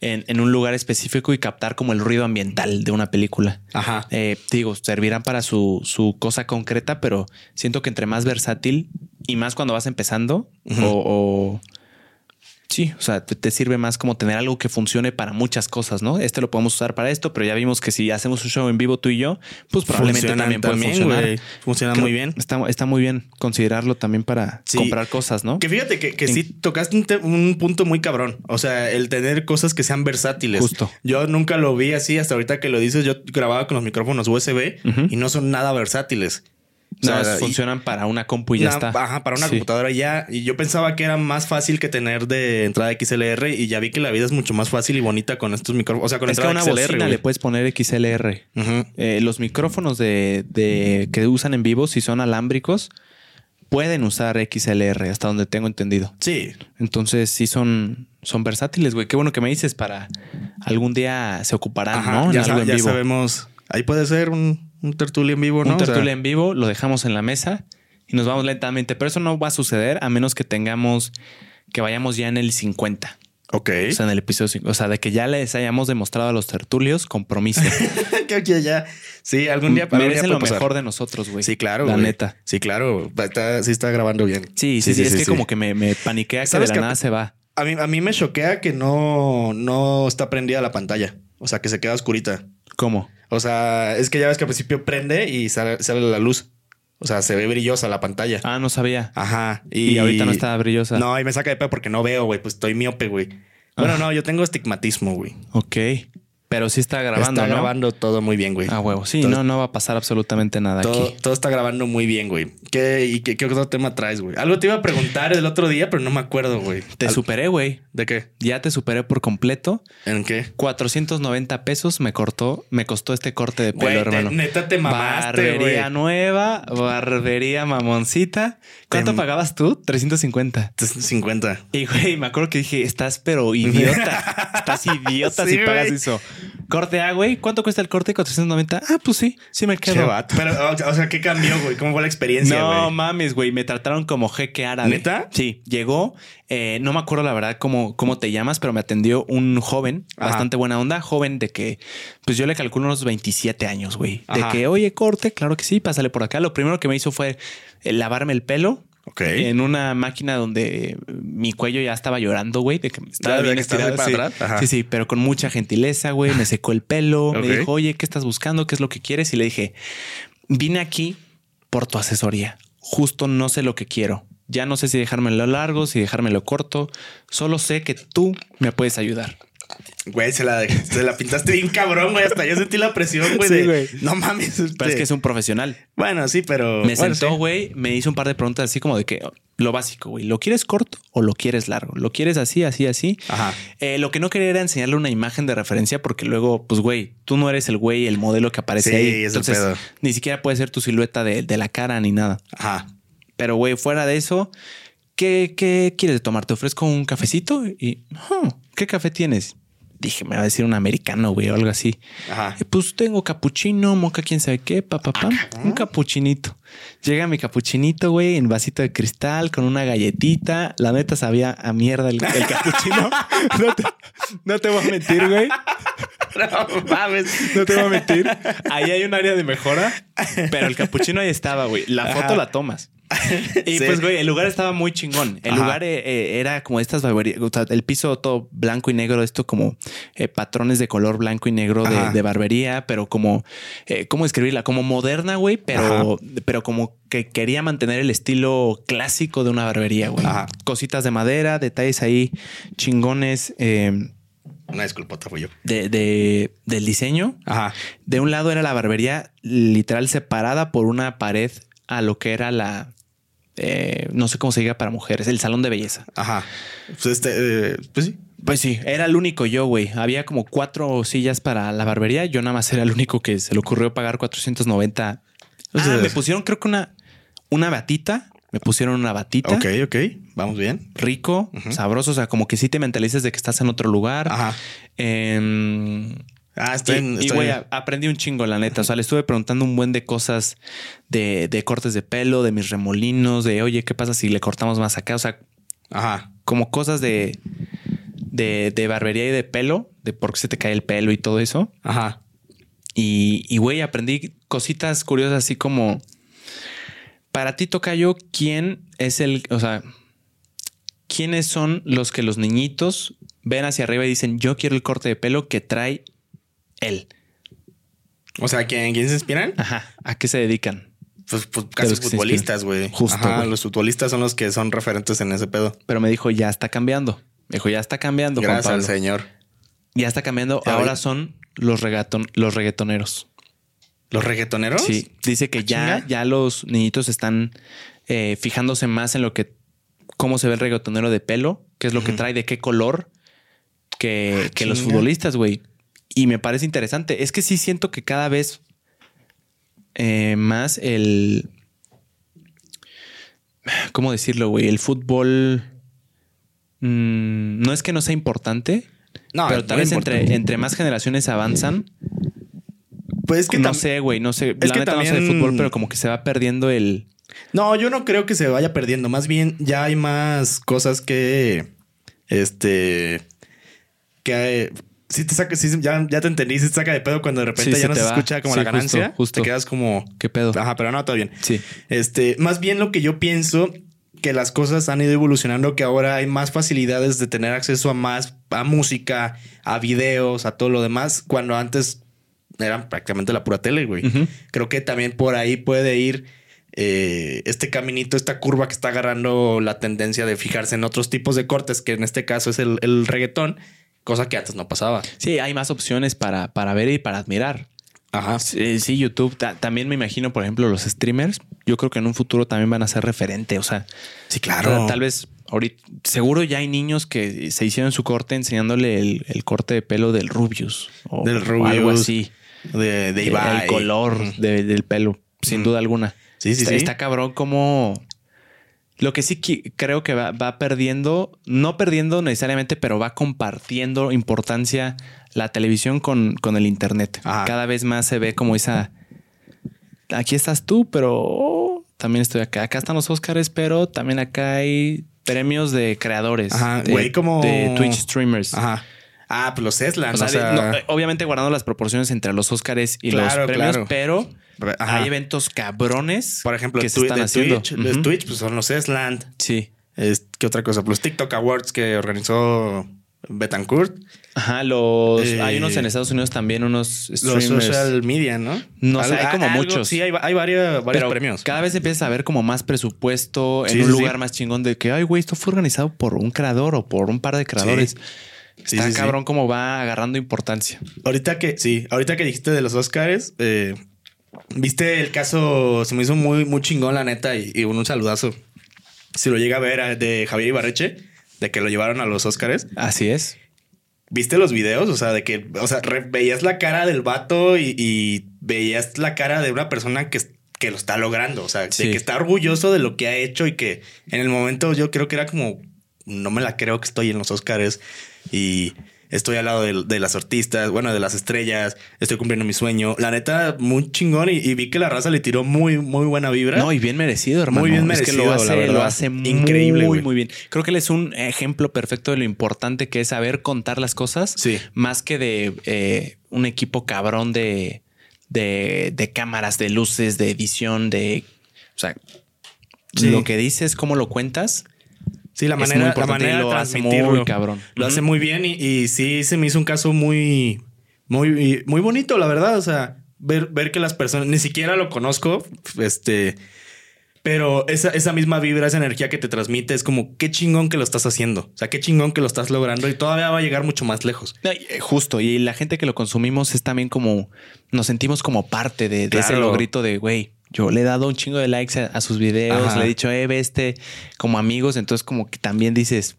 en, en un lugar específico y captar como el ruido ambiental de una película. Ajá. Eh, digo, servirán para su, su cosa concreta, pero siento que entre más versátil y más cuando vas empezando o, o- sí, o sea, te, sirve más como tener algo que funcione para muchas cosas, ¿no? Este lo podemos usar para esto, pero ya vimos que si hacemos un show en vivo tú y yo, pues probablemente Funcionan también puede funcionar. güey. Funciona Creo- muy bien. Está, está muy bien considerarlo también para Sí. comprar cosas, ¿no? Que fíjate que, que En- sí tocaste un, punto muy cabrón. O sea, el tener cosas que sean versátiles. Justo. Yo nunca lo vi así hasta ahorita que lo dices. Yo grababa con los micrófonos USB y no son nada versátiles. O sea, funcionan para una compu y ya está. Ajá, para una Sí. computadora y ya. Y yo pensaba que era más fácil que tener de entrada XLR y ya vi que la vida es mucho más fácil y bonita con estos micrófonos. O sea, con Es que entrada una XLR. bocina güey. le puedes poner XLR. Eh, los micrófonos de, de- que usan en vivo, si son alámbricos, pueden usar XLR, hasta donde tengo entendido. Sí. Entonces, sí son, son versátiles, güey. Qué bueno que me dices para algún día se ocuparán, Ajá, ¿no? En ya, algo en ya vivo. sabemos. Ahí puede ser un, un tertulio en vivo, ¿no? Un O sea, tertulia en vivo, lo dejamos en la mesa y nos vamos lentamente. Pero eso no va a suceder a menos que tengamos, que vayamos ya en el 50. Ok. O sea, en el episodio 50. O sea, de que ya les hayamos demostrado a los tertulios compromiso. <laughs> que que ya. Sí, algún día. Merecen lo pasar. mejor de nosotros, güey. Sí, claro. La güey. neta. Sí, claro. Está, sí está grabando bien. Sí, sí, sí, es que como que me, me paniquea que de ¿Sabes la qué? nada se va. A mí, a mí me choquea que no, no está prendida la pantalla. O sea, que se queda oscurita. ¿Cómo? O sea, es que ya ves que al principio prende y sale, sale la luz. O sea, se ve brillosa la pantalla. Ah, no sabía. Ajá. Y, ahorita no está brillosa. No, y me saca de pedo porque no veo, güey. Pues estoy miope, güey. Bueno, no, yo tengo estigmatismo, güey. Ok. Pero sí está grabando, Está ¿no? grabando todo muy bien, güey. Ah, huevo. Sí, Todo- no, no va a pasar absolutamente nada Todo, aquí. todo está grabando muy bien, güey. ¿Qué, ¿Y qué, qué otro tema traes, güey? Algo te iba a preguntar el otro día, pero no me acuerdo, güey. Te Al- superé, güey. ¿De qué? Ya te superé por completo. ¿En qué? 490 pesos me cortó, me costó este corte de pelo, Güey, te- hermano. neta te mamaste, Barbería güey. nueva, barbería mamoncita. ¿Cuánto Te- pagabas tú? 350. 50. Y güey, me acuerdo que dije, estás pero idiota. <laughs> estás idiota Sí, si pagas eso. Corte A, güey. ¿Cuánto cuesta el corte? 490. Ah, pues sí, sí me quedo. vato. Pero, o sea, ¿qué cambió, güey? ¿Cómo fue la experiencia, No mames, güey. Me trataron como jeque árabe. ¿Neta? Sí, llegó. eh, no me acuerdo la verdad cómo, cómo te llamas, pero me atendió un joven, Ajá. bastante buena onda. Joven de que, pues yo le calculo unos 27 años, güey. De Ajá. que, oye, corte, claro que sí, pásale por acá. Lo primero que me hizo fue eh, lavarme el pelo. En una máquina donde mi cuello ya estaba llorando, güey, de que estaba ¿De bien estirado. sí. sí, sí, pero con mucha gentileza, güey. Me secó el pelo. <laughs> Me dijo, oye, ¿qué estás buscando? ¿Qué es lo que quieres? Y le dije, vine aquí por tu asesoría. Justo no sé lo que quiero. Ya no sé si dejármelo largo, si dejármelo corto. Solo sé que tú me puedes ayudar. Güey, se la, se la pintaste bien cabrón, güey. Hasta yo sentí la presión, güey. Sí, güey. No mames. Pero es este- que es un profesional. Bueno, sí, pero... Me bueno, sentó, sí. güey, me hizo un par de preguntas así como de que lo básico, güey, ¿lo quieres corto o lo quieres largo? ¿Lo quieres así, así, así? Ajá. Eh, lo que no quería era enseñarle una imagen de referencia porque luego, pues, güey, tú no eres el güey, el modelo que aparece Sí, ahí. es el Entonces, pedo. ni siquiera puede ser tu silueta de, de la cara ni nada. Ajá. Pero, güey, fuera de eso, ¿qué, qué quieres tomar? ¿Te ofrezco un cafecito? Y, "Oh, ¿qué café tienes? Dije, me va a decir un americano, güey, o algo así. Ajá. Eh, Pues tengo capuchino, moca, quién sabe qué, pa, pa, pa. Un capuchinito. Llega mi capuchinito, güey, en vasito de cristal con una galletita. La neta sabía a mierda el, el capuchino. <laughs> no, te, no te voy a mentir, güey. No mames. No te voy a mentir. Ahí hay un área de mejora, pero el capuchino ahí estaba, güey. La foto Ajá. la tomas. <laughs> Y Sí. pues, güey, el lugar estaba muy chingón. El Ajá. lugar eh, eh, era como estas barberías, o sea, el piso todo blanco y negro, esto como eh, patrones de color blanco y negro de, barbería, pero como, eh, ¿cómo escribirla? Como moderna, güey, pero, pero como que quería mantener el estilo clásico de una barbería, güey. Cositas de madera, detalles ahí chingones eh, Una disculpota, fui yo. de, de- del diseño. Ajá. De un lado era la barbería literal separada por una pared a lo que era la, eh, no sé cómo se diga para mujeres, el salón de belleza. Ajá. Pues este, eh, pues sí. Pues sí, era el único yo, güey. Había como cuatro sillas para la barbería. Yo nada más era el único que se le ocurrió pagar 490. O sea, Ah, me pusieron creo que una, una batita. Me pusieron una batita. Ok, ok. Vamos bien. Rico, sabroso. O sea, como que sí te mentalizas de que estás en otro lugar. Ajá. Em, Ah, Y, estoy, en- y, güey, aprendí un chingo, la neta. O sea, le estuve preguntando un buen de cosas de, de cortes de pelo, de mis remolinos, de oye, ¿qué pasa si le cortamos más acá? O sea, Ajá. como cosas de, de, de barbería y de pelo, de por qué se te cae el pelo y todo eso. Ajá. Y, y güey, aprendí cositas curiosas así como para ti, Tocayo, ¿quién es el, o sea, quiénes son los que los niñitos ven hacia arriba y dicen, yo quiero el corte de pelo que trae él? O sea, ¿quién, quién se inspiran? Ajá. ¿A qué se dedican? Pues, pues casi futbolistas, güey. Justo, Ajá, los futbolistas son los que son referentes en ese pedo. Pero me dijo, ya está cambiando. Me dijo, ya está cambiando, Juan Gracias al señor. Ya está cambiando. Ya Ahora vi. son los, regaton, los reggaetoneros. ¿Los reggaetoneros? Sí. Dice que ya, chinga? ya los niñitos están eh, fijándose más en lo que, cómo se ve el reggaetonero de pelo, qué es lo que trae, de qué color, que, Ah, que los futbolistas, güey. Y me parece interesante. Es que sí siento que cada vez eh, más el. ¿Cómo decirlo, güey? El fútbol. mm, no es que no sea importante, No, pero tal vez entre, importante. entre más generaciones avanzan. Pues es que no sé, güey, no sé. es la que neta no sé de también- fútbol, pero como que se va perdiendo el. No, yo no creo que se vaya perdiendo. Más bien, ya hay más cosas que. Este. Que. Si te saca, sí, ya, ya te entendí, si te saca de pedo cuando de repente Sí, ya no se escucha como Sí, la ganancia. justo, justo. Te quedas como. ¿Qué pedo? Ajá, pero no, todo bien. Sí. Este, más bien lo que yo pienso que las cosas han ido evolucionando, que ahora hay más facilidades de tener acceso a más, a música, a videos, a todo lo demás, cuando antes eran prácticamente la pura tele, güey. Creo que también por ahí puede ir eh, este caminito, esta curva que está agarrando la tendencia de fijarse en otros tipos de cortes, que en este caso es el, el reggaetón, cosa que antes no pasaba. Sí, hay más opciones para, para ver y para admirar. Ajá. Sí, YouTube. también me imagino, por ejemplo, los streamers. Yo creo que en un futuro también van a ser referente. O sea, sí, claro. Tal vez ahorita, seguro ya hay niños que se hicieron su corte enseñándole el, corte de pelo del Rubius o, del Rubius, algo así. De, de El color del pelo, sin duda alguna. Sí, sí, está, sí. Está cabrón como lo que sí creo que va, perdiendo, no perdiendo necesariamente, pero va compartiendo importancia la televisión con, con el Internet. Cada vez más se ve como esa... Aquí estás tú, pero también estoy acá. Acá están los Oscars, pero también acá hay premios de creadores. Ajá, de, güey, como... De Twitch streamers. Ajá. Ah, pues los Eslan. obviamente guardando las proporciones entre los Oscars y los premios, pero hay eventos cabrones. Por ejemplo, que se están haciendo. Twitch, Twitch, pues son los Esland. Sí. ¿Qué otra cosa? Los TikTok Awards que organizó Betancourt. Ajá, los hay unos en eh, Estados Unidos también, unos streamers. Los social media, ¿no? No sé, hay como muchos. Sí, hay, varios, premios. Cada vez empieza a ver como más presupuesto en un lugar más chingón de que, ay, güey, esto fue organizado por un creador o por un par de creadores. Está cabrón cómo va agarrando importancia. Ahorita que, sí, ahorita que dijiste de los Oscars, eh, viste el caso, se me hizo muy, muy chingón, la neta, y, un, saludazo. Si lo llega a ver de Javier Ibarreche, de que lo llevaron a los Oscars. Así es. ¿Viste los videos? O sea, de que, o sea, veías la cara del vato y, veías la cara de una persona que, que lo está logrando. O sea, de que está orgulloso de lo que ha hecho y que en el momento yo creo que era como, no me la creo que estoy en los Oscars y estoy al lado de, las artistas, bueno, de las estrellas, estoy cumpliendo mi sueño. La neta, muy chingón y, vi que la raza le tiró muy, muy buena vibra. No, y bien merecido, hermano. Muy bien merecido. Es que lo hace, lo hace increíble. Muy, muy bien. Creo que él es un ejemplo perfecto de lo importante que es saber contar las cosas. Sí. Más que de eh, un equipo cabrón de, de, de cámaras, de luces, de edición, de. O sea, lo que dices, cómo lo cuentas Sí, la manera, la manera lo hace muy cabrón. Lo hace muy bien y, sí se me hizo un caso muy, muy, muy bonito, la verdad. O sea, ver, ver que las personas, ni siquiera lo conozco, este, pero esa, esa misma vibra, esa energía que te transmite es como qué chingón que lo estás haciendo. O sea, qué chingón que lo estás logrando y todavía va a llegar mucho más lejos. Eh, justo. Y la gente que lo consumimos es también como nos sentimos como parte de, ese logrito de güey yo le he dado un chingo de likes a, sus videos, le he dicho, eh, ve este como amigos, entonces como que también dices,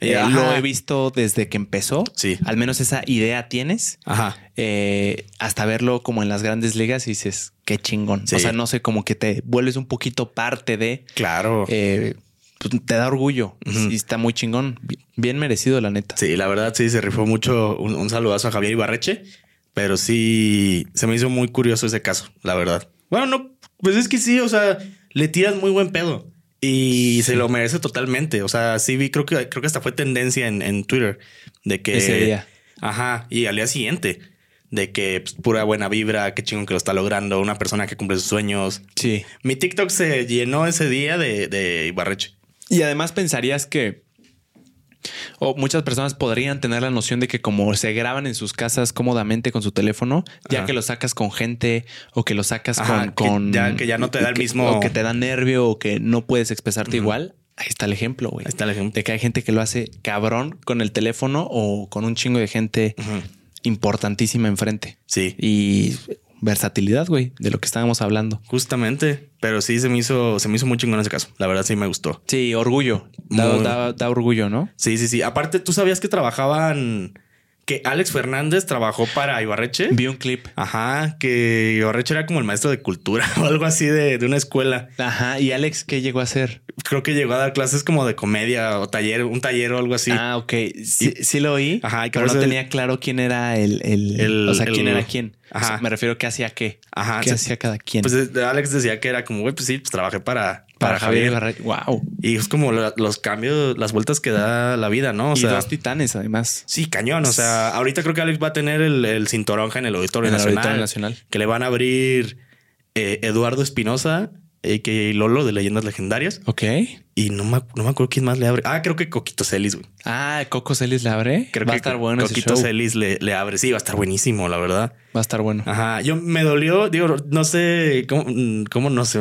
eh, lo he visto desde que empezó. Sí. Al menos esa idea tienes. Ajá. Eh, hasta verlo como en las grandes ligas y dices, qué chingón. O sea, no sé, como que te vuelves un poquito parte de. Claro. Eh, pues te da orgullo y está muy chingón. Bien merecido, la neta. Sí, la verdad, sí, se rifó mucho. Un, un saludazo a Javier Ibarreche, pero sí se me hizo muy curioso ese caso, la verdad. Bueno, no, pues es que sí, o sea, le tiras muy buen pedo y se lo merece totalmente. O sea, sí vi, creo que creo que hasta fue tendencia en, Twitter de que ese día. Ajá, y al día siguiente de que pues, pura buena vibra, qué chingón que lo está logrando, una persona que cumple sus sueños. Sí. Mi TikTok se llenó ese día de, de Ibarreche. Y además pensarías que o muchas personas podrían tener la noción de que como se graban en sus casas cómodamente con su teléfono, ya que lo sacas con gente o que lo sacas con, ya, que ya no te da el mismo o que te da nervio o que no puedes expresarte igual. Ahí está el ejemplo, güey. Ahí está el ejemplo. De que hay gente que lo hace cabrón con el teléfono o con un chingo de gente importantísima enfrente. Sí. Y versatilidad, güey, de lo que estábamos hablando. Justamente, pero sí se me hizo, se me hizo muy chingón ese caso. La verdad sí me gustó. Sí, orgullo. Da, da orgullo, ¿no? Sí, sí, sí. Aparte, tú sabías que trabajaban que Alex Fernández trabajó para Ibarreche. Vi un clip. Ajá, que Ibarreche era como el maestro de cultura <laughs> o algo así de, una escuela. Ajá, ¿y Alex qué llegó a hacer? Creo que llegó a dar clases como de comedia o taller, un taller o algo así. Ah, ok. Sí, sí lo oí, Ajá, pero no tenía claro quién era el, el, o sea, quién era quién. Ajá. me refiero a qué hacía qué. Ajá. ¿Qué hacía cada quien? Pues Alex decía que era como, güey, pues sí, pues trabajé para, para, Javier. Wow. Y es como los cambios, las vueltas que da la vida, ¿no? O y dos titanes, además. Sí, cañón. O sea, ahorita creo que Alex va a tener el, el cinturón en el Auditorio, Nacional, Nacional. Que le van a abrir eh, Eduardo Espinosa a.k.a. Lolo de Leyendas Legendarias. Ok. Y no me, no me acuerdo quién más le abre. Ah, creo que Coquito Celis, güey. Ah, Coco Celis le abre. Creo va que a estar bueno ese Coquito show. Celis le, le abre. Sí, va a estar buenísimo, la verdad. Va a estar bueno. Ajá. Yo me dolió, digo, no sé cómo, cómo nos,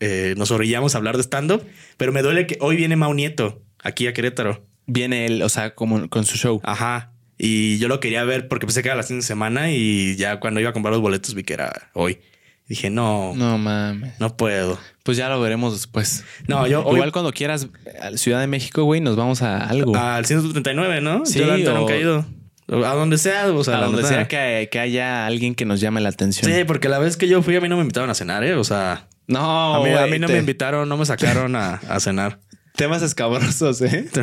eh, nos orillamos a hablar de stand-up, pero me duele que hoy viene Mau Nieto aquí a Querétaro. Viene él, o sea, como con su show. Ajá. Y yo lo quería ver porque pensé que era la siguiente semana y ya cuando iba a comprar los boletos vi que era hoy. Dije, no, no, No mames. puedo. Pues ya lo veremos después. No, yo hoy Igual cuando quieras a la Ciudad de México, güey, nos vamos a algo. al 139, ¿no? Sí, yo o- nunca he ido. A donde sea, o sea, a donde neta. sea que, que haya alguien que nos llame la atención. Sí, porque la vez que yo fui a mí no me invitaron a cenar, ¿eh? O sea, No, a mí, a güey, mí no te- me invitaron, no me sacaron a, a cenar. Temas escabrosos, ¿eh? <laughs>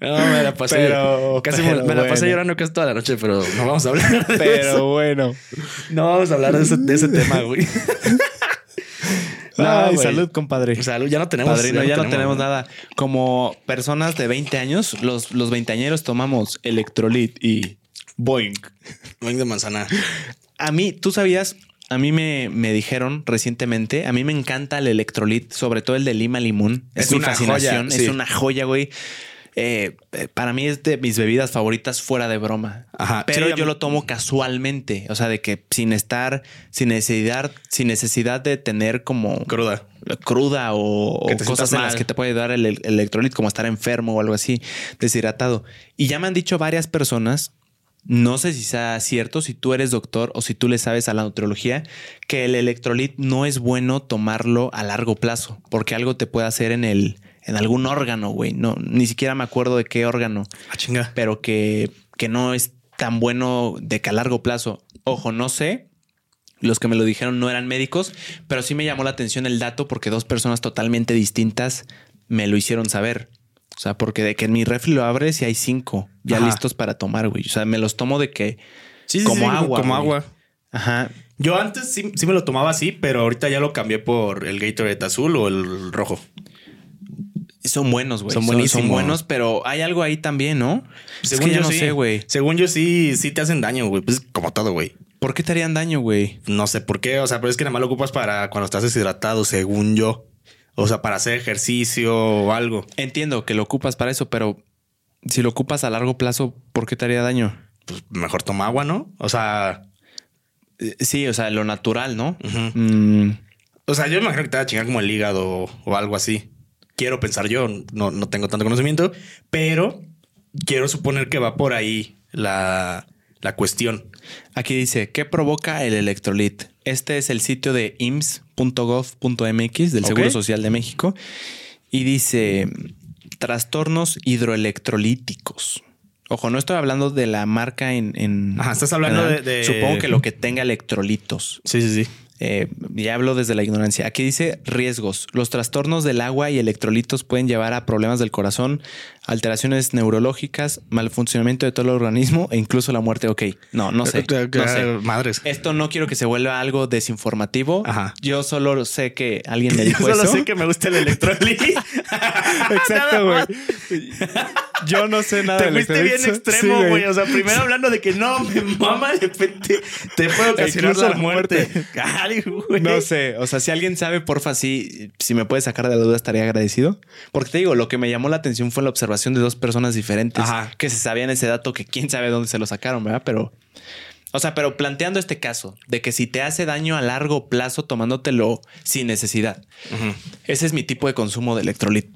No, me la pasé. Pero- casi me- pero me, la pasé bueno. llorando casi toda la noche, pero no vamos a hablar de eso. Pero bueno. No vamos a hablar de ese, de ese tema, güey. <laughs> No, Ay, güey. salud, compadre. Salud, ya no tenemos. Padrino, ya, no tenemos nada. Como personas de 20 años, los, los veinteañeros tomamos electrolit y boing. Boing de manzana. A mí, tú sabías, a mí me, me dijeron recientemente, a mí me encanta el electrolit, sobre todo el de lima limón. Es, Es mi una fascinación, joya, sí. es una joya, güey. Eh, eh, para mí es de mis bebidas favoritas fuera de broma. Ajá. Pero Sí, yo mí- lo tomo casualmente, o sea, de que sin estar, sin necesidad, sin necesidad de tener como Cruda. cruda o, cosas en las que te puede dar el, el electrolit, como estar enfermo o algo así, deshidratado. Y ya me han dicho varias personas, no sé si sea cierto, si tú eres doctor o si tú le sabes a la nutriología, que el electrolit no es bueno tomarlo a largo plazo, porque algo te puede hacer en el en algún órgano, güey. No, ni siquiera me acuerdo de qué órgano, Ah, chinga. pero que, que no es tan bueno de que a largo plazo. Ojo, no sé. Los que me lo dijeron no eran médicos, pero sí me llamó la atención el dato porque dos personas totalmente distintas me lo hicieron saber. O sea, porque de que en mi refri lo abres y hay cinco ya Ajá. listos para tomar, güey. O sea, me los tomo de que Sí, sí, como sí, agua. Como güey. agua. Ajá. Yo antes sí, sí me lo tomaba así, pero ahorita ya lo cambié por el Gatorade azul o el rojo. Son buenos, güey. Son buenísimos. son buenos, pero hay algo ahí también, ¿no? es que ya no sí. sé, güey. Según yo sí, sí te hacen daño, güey. Pues como todo, güey. ¿Por qué te harían daño, güey? No sé por qué, o sea, pero es que nada más lo ocupas para cuando estás deshidratado, según yo. O sea, para hacer ejercicio o algo. Entiendo que lo ocupas para eso, pero si lo ocupas a largo plazo, ¿por qué te haría daño? Pues mejor toma agua, ¿no? O sea, Eh, Sí, o sea, lo natural, ¿no? Mm, o sea, yo me imagino que te va a chingar como el hígado o algo así. Quiero pensar yo, no, no tengo tanto conocimiento, pero quiero suponer que va por ahí la, la cuestión. Aquí dice, ¿qué provoca el electrolit? Este es el sitio de ims.gov.mx del. Seguro Social de México y dice trastornos hidroelectrolíticos. Ojo, no estoy hablando de la marca en... en- Ajá, estás hablando de- Supongo que lo que tenga electrolitos. Sí, sí, sí. Eh, ya hablo desde la ignorancia. Aquí dice riesgos. Los trastornos del agua y electrolitos pueden llevar a problemas del corazón, alteraciones neurológicas, mal funcionamiento de todo el organismo e incluso la muerte. Ok, no, no sé. <laughs> No sé. Madres. Esto no quiero que se vuelva algo desinformativo. Ajá. Yo solo sé que alguien me <laughs> dijo Yo solo eso. sé que me gusta el electrolit. <laughs> Exacto, güey. Yo no sé nada Te fuiste bien extremo, güey. O sea, primero hablando de que no, <laughs> me mama, de repente te puede ocasionar la muerte. muerte. Ay, güey. No sé, o sea, si alguien sabe, porfa, sí, si me puede sacar de la duda, estaría agradecido. Porque te digo, lo que me llamó la atención fue la observación de dos personas diferentes Ajá. que se sabían ese dato que quién sabe dónde se lo sacaron, ¿verdad? Pero, o sea, pero planteando este caso de que si te hace daño a largo plazo tomándotelo sin necesidad, ese es mi tipo de consumo de electrolit.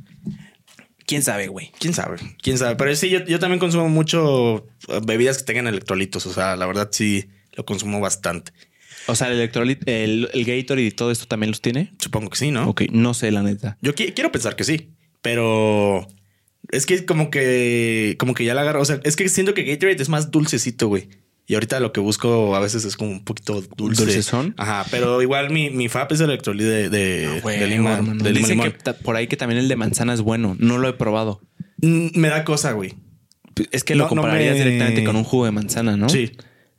¿Quién sabe, güey? ¿Quién sabe? ¿Quién sabe? Pero sí, yo, yo también consumo mucho eh, bebidas que tengan electrolitos. O sea, la verdad sí lo consumo bastante. O sea, el electrolit, el, el Gatorade y todo esto también los tiene. Supongo que sí, ¿no? Ok, no sé, la neta. Yo qui- quiero pensar que sí, pero es que como que como que ya la agarro. O sea, es que siento que Gatorade es más dulcecito, güey. Y ahorita lo que busco a veces es como un poquito dulce. ¿Dulcezón? Ajá, pero igual mi, mi FAP es el electrolit de, de, Ah, güey, de limón. hermano. de limón, Dicen limón. que por ahí que también el de manzana es bueno. No lo he probado. Mm, Me da cosa, güey. Es que lo no compararías me- directamente con un jugo de manzana, ¿no? Sí.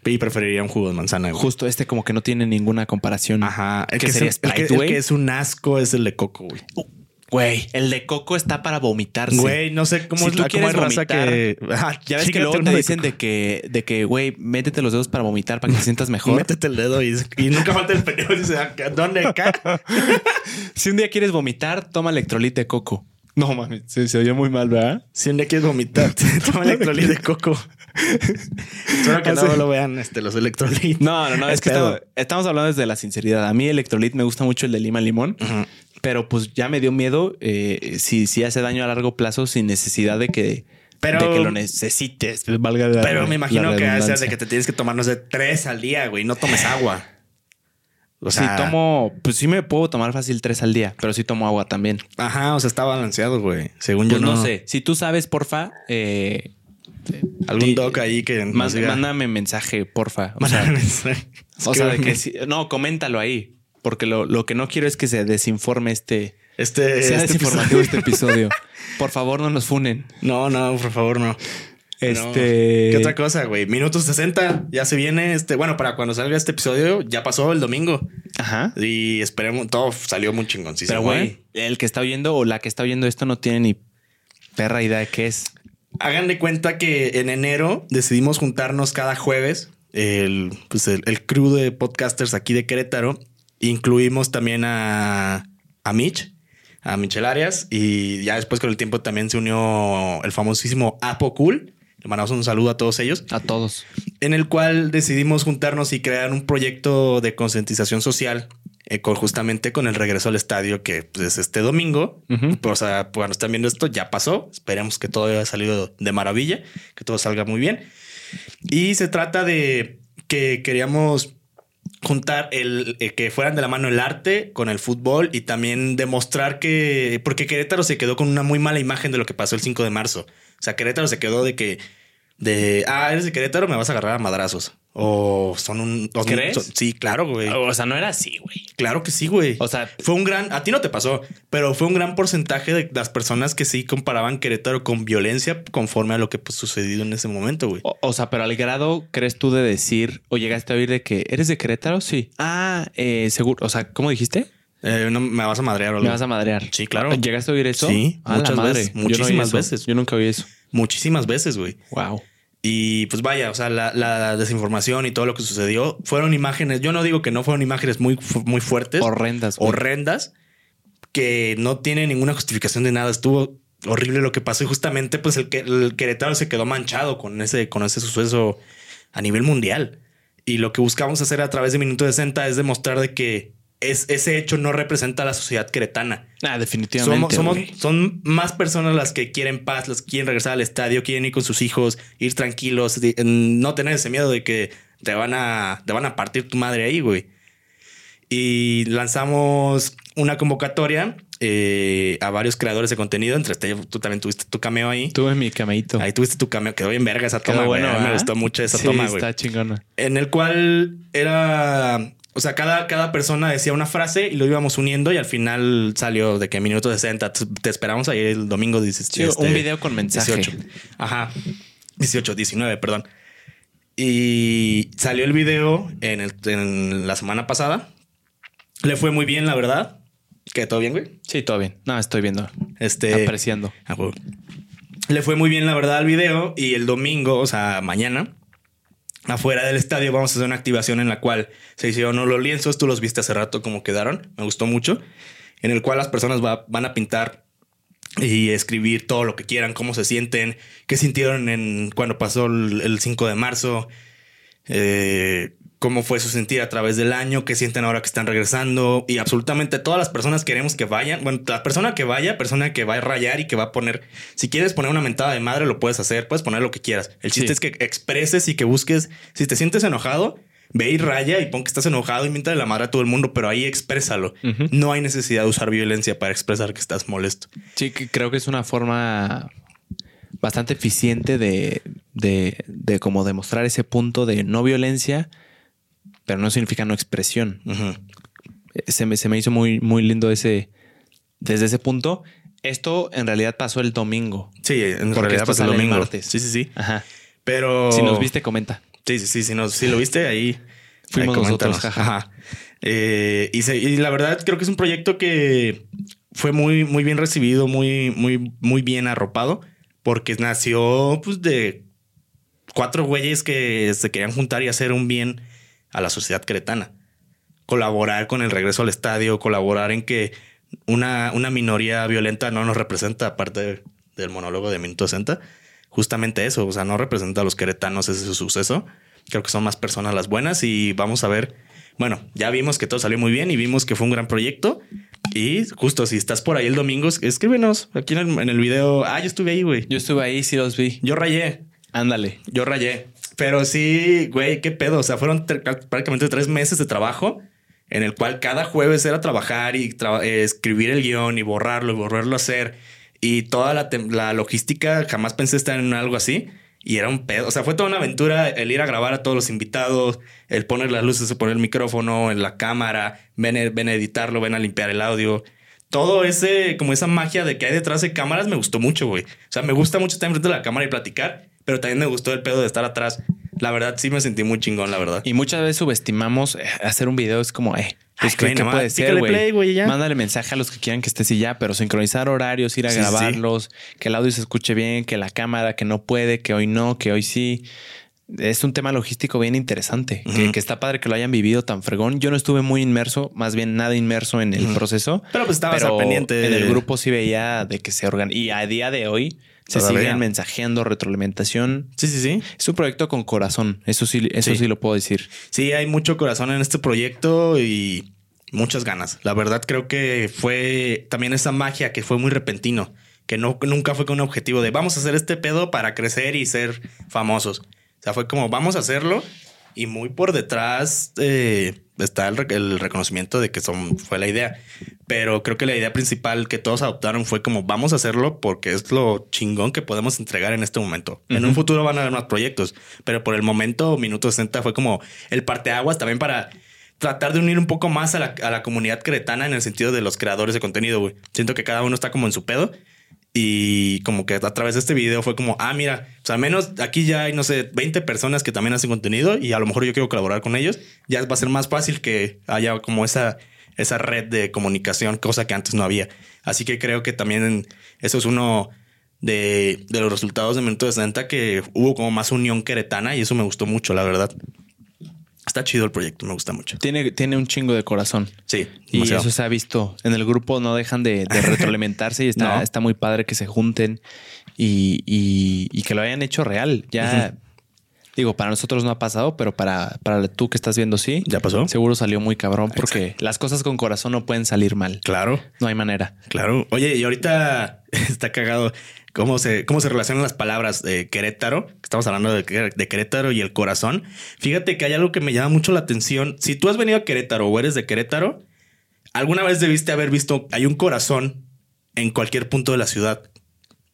Y preferiría un jugo de manzana, güey. Justo este como que no tiene ninguna comparación. Ajá. El que que, sería es, el que- el es un asco es el de coco, güey. Güey, el de coco está para vomitarse. Güey, no sé cómo Si es tú la cómo quieres raza vomitar, que. Ah, Ya ves que luego te dicen de que, de que, güey, métete los dedos para vomitar, para que te sientas mejor. Métete el dedo y, y nunca falta el pendejo y dice, "Acá, ¿dónde acá? <laughs> Si un día quieres vomitar, toma electrolit de coco. No mames, se, se oyó muy mal, ¿verdad? Si un día quieres vomitar, <laughs> toma electrolit de coco. Espero que no Hace- lo vean este, los electrolit. No, no, no, es, que estamos, estamos hablando desde la sinceridad. A mí electrolit me gusta mucho el de lima limón, Ujú. Pero pues ya me dio miedo eh, si, si hace daño a largo plazo sin necesidad de que, Pero- de que lo necesites. Valga la- Pero me imagino que hace de que te tienes que tomar, no sé, tres al día, güey. No tomes agua. O sea, si tomo, pues sí me puedo tomar fácil tres al día, pero sí tomo agua también. Ajá, o sea, está balanceado, güey. Según Pues yo no, sé. Si tú sabes, porfa, eh, Algún doc ahí que diga- mándame mensaje, porfa. O sea, Mándame mensaje. o sea, de que <laughs> sí- no, coméntalo ahí, porque lo, lo que no quiero es que se desinforme este, Este, sea este desinformativo episodio- este episodio. <laughs> Por favor, no nos funen. No, no, por favor, no. Este. No. ¿Qué otra cosa, güey? Minutos 60. Ya se viene este. Bueno, para cuando salga este episodio, ya pasó el domingo. Ajá. Y esperemos, todo salió muy chingoncísimo. Pero, güey, el que está oyendo o la que está oyendo esto no tiene ni perra idea de qué es. Hagan de cuenta que en enero decidimos juntarnos cada jueves. El, pues el, el crew de podcasters aquí de Querétaro. Incluimos también a, a Mitch, a Michel Arias. Y ya después con el tiempo también se unió el famosísimo Apo Cool. Le mandamos un saludo a todos ellos. A todos. en el cual decidimos juntarnos y crear un proyecto de concientización social eh, con, justamente con el regreso al estadio que pues, es este domingo. Pues, o sea, cuando están viendo esto ya pasó. Esperemos que todo haya salido de maravilla, que todo salga muy bien. Y se trata de que queríamos juntar el eh, que fueran de la mano el arte con el fútbol y también demostrar que porque Querétaro se quedó con una muy mala imagen de lo que pasó el 5 de marzo. O sea, Querétaro se quedó de que de ah, eres de Querétaro, me vas a agarrar a madrazos. O son un ¿Crees? son- sí, claro, güey. O sea, no era así, güey. Claro que sí, güey. O sea, Fue un gran, a ti no te pasó, pero fue un gran porcentaje de las personas que sí comparaban Querétaro con violencia conforme a lo que pues, sucedido en ese momento, güey. O, o sea, pero al grado crees tú de decir o llegaste a oír de que eres de Querétaro? Sí. Ah, eh, seguro. O sea, ¿cómo dijiste? Eh, no me vas a madrear o algo. Me vas a madrear. Sí, claro. ¿Llegaste a oír eso? Sí, Ah, la muchas madre. veces, Yo no muchísimas veces. Yo nunca oí eso. Muchísimas veces, güey. Wow. Y pues vaya, o sea, la, la desinformación y todo lo que sucedió fueron imágenes. Yo no digo que no fueron imágenes muy, muy fuertes, Horrendas. güey. horrendas, que no tienen ninguna justificación de nada. Estuvo horrible lo que pasó y justamente pues el, que, el Querétaro se quedó manchado con ese, con ese suceso a nivel mundial. Y lo que buscamos hacer a través de Minuto 60 es demostrar de que es, ese hecho no representa a la sociedad queretana. Ah, definitivamente. Somos, somos, güey. son más personas las que quieren paz, las que quieren regresar al estadio, quieren ir con sus hijos, ir tranquilos, no tener ese miedo de que te van a, te van a partir tu madre ahí, güey. Y lanzamos una convocatoria eh, a varios creadores de contenido. Entre este, tú también tuviste tu cameo ahí. Tuve mi cameíto. Ahí tuviste tu cameo. Quedó bien verga esa Quedó toma, güey. bueno, mí me gustó mucho esa Sí, toma, güey Está chingona. en el cual era, o sea, cada, cada persona decía una frase y lo íbamos uniendo y al final salió de que minuto 60, te esperamos ahí el domingo. Dices, Sí, un video con mensaje. 18. Ajá. 18, 19, perdón. Y salió el video en, el- en la semana pasada. Le fue muy bien, la verdad. ¿Qué? ¿Todo bien, güey? Sí, todo bien. No, estoy viendo. Este... Apreciando. Le fue muy bien, la verdad, al video. Y el domingo, o sea, mañana, afuera del estadio, vamos a hacer una activación en la cual se hicieron los lienzos. Tú los viste hace rato cómo quedaron. Me gustó mucho. En el cual las personas va- van a pintar y escribir todo lo que quieran, cómo se sienten, qué sintieron en cuando pasó el, el 5 de marzo, eh, cómo fue su sentir a través del año, qué sienten ahora que están regresando y absolutamente todas las personas queremos que vayan. Bueno, la persona que vaya, persona que va a rayar y que va a poner, si quieres poner una mentada de madre, lo puedes hacer, puedes poner lo que quieras. El chiste Sí. es que expreses y que busques, si te sientes enojado, ve y raya y pon que estás enojado y mientras la madre a todo el mundo, pero ahí exprésalo. No hay necesidad de usar violencia para expresar que estás molesto. Sí, que creo que es una forma bastante eficiente de, de, de como demostrar ese punto de no violencia, pero no significa no expresión. Ujú. Se me, se me hizo muy, muy lindo ese, desde ese punto. Esto en realidad pasó el domingo. Sí, en realidad pasó el domingo. martes. Sí, sí, sí. Ajá. Pero. Si nos viste, comenta. Sí, sí, sí. Si, nos, si lo viste ahí. Fuimos ahí nosotros, jaja. Ajá. Eh, y, se- y la verdad, creo que es un proyecto que fue muy, muy bien recibido, muy, muy, muy bien arropado, porque nació pues, de cuatro güeyes que se querían juntar y hacer un bien a la sociedad cretana. Colaborar con el regreso al estadio, colaborar en que una, una minoría violenta no nos representa, aparte del monólogo de Minuto 60. Justamente eso, o sea, no representa a los queretanos ese suceso. Creo que son más personas las buenas y vamos a ver. Bueno, ya vimos que todo salió muy bien y vimos que fue un gran proyecto. Y justo si estás por ahí el domingo, escríbenos aquí en el, en el video. Ah, yo estuve ahí, güey. Yo estuve ahí, sí los vi. Yo rayé. Ándale. Yo rayé. Pero sí, güey, qué pedo. O sea, fueron prácticamente tres meses de trabajo en el cual cada jueves era trabajar y eh, escribir el guion y borrarlo y volverlo a hacer. Y toda la, la, logística, jamás pensé estar en algo así. Y era un pedo. O sea, fue toda una aventura el ir a grabar a todos los invitados, el poner las luces, el poner el micrófono en la cámara, ven, ven a editarlo, ven a limpiar el audio. Todo ese, como esa magia de que hay detrás de cámaras me gustó mucho, güey. O sea, me gusta mucho estar enfrente de la cámara y platicar, pero también me gustó el pedo de estar atrás. La verdad, sí me sentí muy chingón, la verdad. Y muchas veces subestimamos eh, hacer un video. Es como, eh, pues ¿qué, puede ser, güey? Mándale mensaje a los que quieran que estés y ya, pero sincronizar horarios, ir a grabarlos, que el audio se escuche bien, que la cámara, que no puede, que hoy no, que hoy sí. Es un tema logístico bien interesante, que, está padre que lo hayan vivido tan fregón. Yo no estuve muy inmerso, más bien nada inmerso en el proceso. Pero pues estabas pendiente. En el grupo sí veía de que se organiza. Y a día de hoy, se siguen mensajeando, retroalimentación. Sí, sí, sí. Es un proyecto con corazón. Eso sí, eso sí. lo puedo decir. Sí, hay mucho corazón en este proyecto y muchas ganas. La verdad creo que fue también esa magia que fue muy repentino, que no, nunca fue con un objetivo de vamos a hacer este pedo para crecer y ser famosos. O sea, fue como vamos a hacerlo y muy por detrás eh, está el, reconocimiento de que son, fue la idea. Pero creo que la idea principal que todos adoptaron fue como vamos a hacerlo porque es lo chingón que podemos entregar en este momento. En un futuro van a haber más proyectos, pero por el momento, Minuto 60 fue como el parteaguas también para tratar de unir un poco más a la, a la comunidad cretana en el sentido de los creadores de contenido, güey. Siento que cada uno está como en su pedo y como que a través de este video fue como, ah, mira, o sea, menos aquí ya hay, no sé, 20 personas que también hacen contenido y a lo mejor yo quiero colaborar con ellos. Ya va a ser más fácil que haya como esa, esa red de comunicación, cosa que antes no había. Así que creo que también eso es uno de, de los resultados de Minuto de 60 que hubo como más unión queretana y eso me gustó mucho, la verdad. Está chido el proyecto, me gusta mucho. Tiene, tiene un chingo de corazón. Sí. Y eso se ha visto. En el grupo no dejan de, <laughs> retroalimentarse y está, está muy padre que se junten y, que lo hayan hecho real. Ya, digo, para nosotros no ha pasado, pero para, para tú que estás viendo, sí. Ya pasó. Seguro salió muy cabrón porque las cosas con corazón no pueden salir mal. Claro. No hay manera. Claro. Oye, y ahorita <laughs> está cagado cómo se, cómo se relacionan las palabras de Querétaro, estamos hablando de, Querétaro y el corazón. Fíjate que hay algo que me llama mucho la atención. Si tú has venido a Querétaro o eres de Querétaro, alguna vez debiste haber visto, hay un corazón en cualquier punto de la ciudad.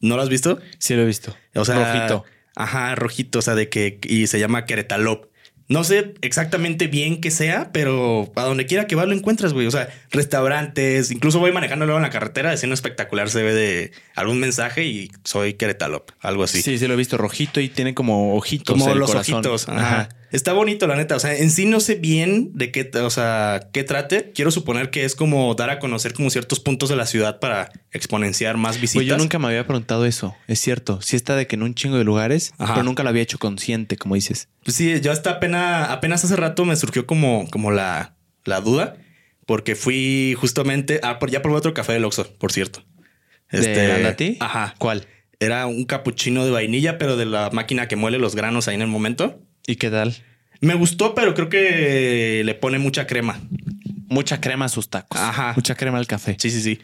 ¿No lo has visto? Sí, lo he visto. O sea, rojito. Ajá, rojito, o sea, de que y se llama Queretalop. No sé exactamente bien qué sea, pero a donde quiera que vas lo encuentras, güey. O sea, restaurantes, incluso voy manejando luego en la carretera, diciendo espectacular, se ve de algún mensaje y soy Queretalop, algo así. Sí, sí, lo he visto rojito y tiene como ojitos. Como los ojitos. Ajá. Está bonito, la neta. O sea, en sí no sé bien de qué, o sea, qué trate. Quiero suponer que es como dar a conocer como ciertos puntos de la ciudad para exponenciar más visitas. Pues yo nunca me había preguntado eso. Es cierto. Sí está de que en un chingo de lugares, pero nunca lo había hecho consciente, como dices. Pues sí, yo hasta apenas, apenas hace rato me surgió como, como la, la duda, porque fui justamente, ah, ya probé otro café del Oxxo, por cierto. Este, ¿De Ajá. ¿Cuál? Era un capuchino de vainilla, pero de la máquina que muele los granos ahí en el momento. ¿Y qué tal? Me gustó, pero creo que le pone mucha crema. Mucha crema a sus tacos. Ajá. Mucha crema al café. Sí, sí, sí.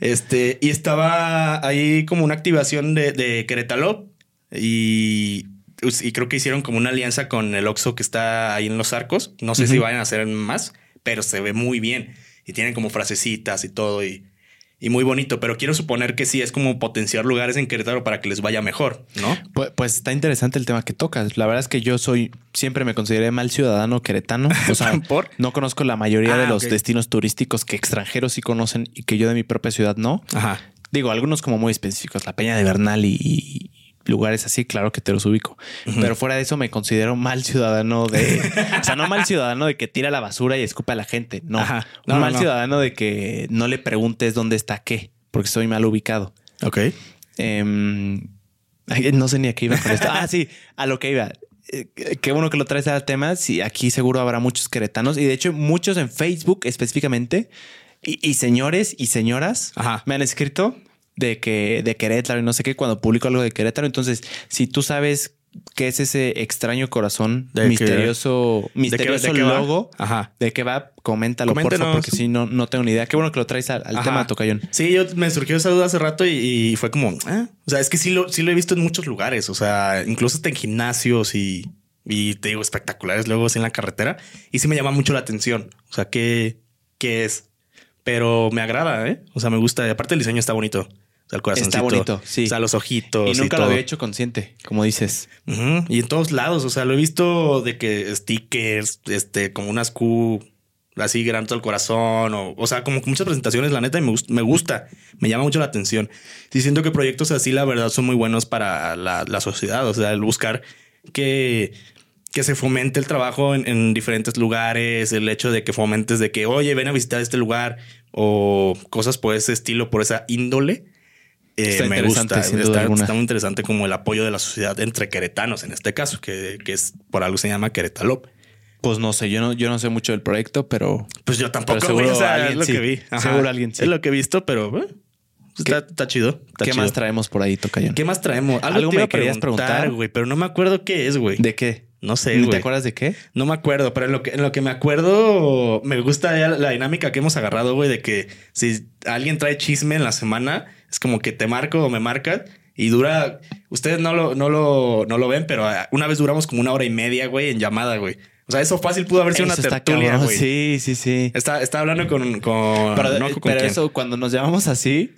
Este, y estaba ahí como una activación de, de Querétalo y, y, creo que hicieron como una alianza con el Oxxo que está ahí en los arcos. No sé si vayan a hacer más, pero se ve muy bien y tienen como frasecitas y todo y y muy bonito, pero quiero suponer que sí es como potenciar lugares en Querétaro para que les vaya mejor, ¿no? Pues, pues está interesante el tema que tocas. La verdad es que yo soy, siempre me consideré mal ciudadano queretano. O sea, <laughs> ¿Por? no conozco la mayoría de ah, los destinos turísticos que extranjeros sí conocen y que yo de mi propia ciudad no. Ajá. Digo, algunos como muy específicos, la Peña de Bernal y, lugares así, claro que te los ubico. Pero fuera de eso me considero mal ciudadano de... o sea, no mal <laughs> ciudadano de que tira la basura y escupe a la gente. No. Ajá. Un No, mal no. ciudadano de que no le preguntes dónde está qué, porque soy mal ubicado. Ok. Em, no sé ni a qué iba con esto. Ah, sí, a lo que iba. Eh, Qué bueno que lo traes al tema. Sí, aquí seguro habrá muchos queretanos y de hecho muchos en Facebook específicamente y, y señores y señoras Ajá. me han escrito de que de Querétaro y no sé qué cuando publico algo de Querétaro. Entonces, si tú sabes qué es ese extraño corazón De que- misterioso, misterioso de va? logo Ajá. de qué va, coméntalo por Coméntenos. favor, porque si no, no tengo ni idea. Qué bueno que lo traes al, al tema, Tocayón. Sí, yo me surgió esa duda hace rato y, y fue como, ah, o sea, es que sí lo, sí lo he visto en muchos lugares, o sea, incluso hasta en gimnasios y, y te digo, espectaculares luego así en la carretera y sí me llama mucho la atención, o sea, ¿qué, qué es? Pero me agrada, ¿eh? O sea, me gusta, y aparte el diseño está bonito. O sea, el corazoncito. Está bonito, sí. O sea, los ojitos. Y nunca lo había hecho consciente, como dices. Y en todos lados, o sea, lo he visto de que stickers, este, como unas Q así grande al corazón, o, o sea, como muchas presentaciones, la neta, y me, me gusta, me llama mucho la atención. Y siento que proyectos así, la verdad, son muy buenos para la, la sociedad, o sea, el buscar que, que se fomente el trabajo en, en diferentes lugares, el hecho de que fomentes de que, oye, ven a visitar este lugar, o cosas por ese estilo, por esa índole. Eh, Está me gusta, está, muy interesante como el apoyo de la sociedad entre queretanos en este caso, que, que es por algo se llama Querétalo. Pues no sé, yo no, yo no sé mucho del proyecto, pero Pues yo tampoco, seguro o sea, alguien es lo sí. que vi. Seguro alguien sí. Es lo que he visto, pero eh, está, está chido. está ¿qué chido. más traemos por ahí, Tocayón? ¿Qué más traemos? Algo te iba me a querías preguntar. güey, pero no me acuerdo qué es, güey. ¿De qué? No sé, ¿Ni güey. te acuerdas de qué? No me acuerdo, pero en lo que, en lo que me acuerdo, me gusta la dinámica que hemos agarrado, güey, de que si alguien trae chisme en la semana, es como que te marco o me marcan y dura. Ustedes no lo, no lo, no lo ven, pero ah, una vez duramos como una hora y media, güey, en llamada, güey. O sea, eso fácil pudo haber sido Eso una tertulia, güey. Sí, sí, sí. Está, está hablando con, con, Pero, no, ¿con pero eso, cuando nos llamamos así,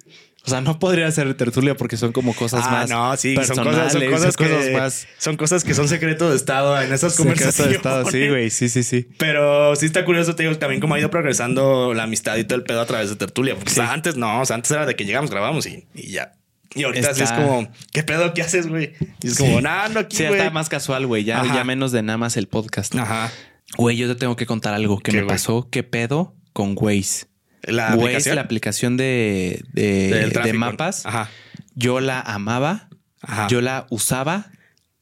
o sea, no podría ser tertulia porque son como cosas Ah, más. no, sí, son cosas, son cosas, que, más. son cosas que son secreto de estado en esas secreto de conversaciones. estado, sí, güey. Sí, sí, sí. Pero sí está curioso, te digo, también cómo ha ido progresando la amistad y todo el pedo a través de tertulia. Porque o sea, antes no, o sea, antes era de que llegamos, grabamos y, y ya. Y ahorita sí es como, ¿qué pedo? ¿Qué haces, güey? Y es como, no, no, aquí, Sí, está más casual, güey. Ya, Ajá. ya menos de nada más el podcast. Ajá. Güey, yo te tengo que contar algo que ¿Qué, me pasó. ¿Qué pedo con Waze? La Waze, aplicación la aplicación de, de, mapas. Ajá. Yo la amaba. Ajá. Yo la usaba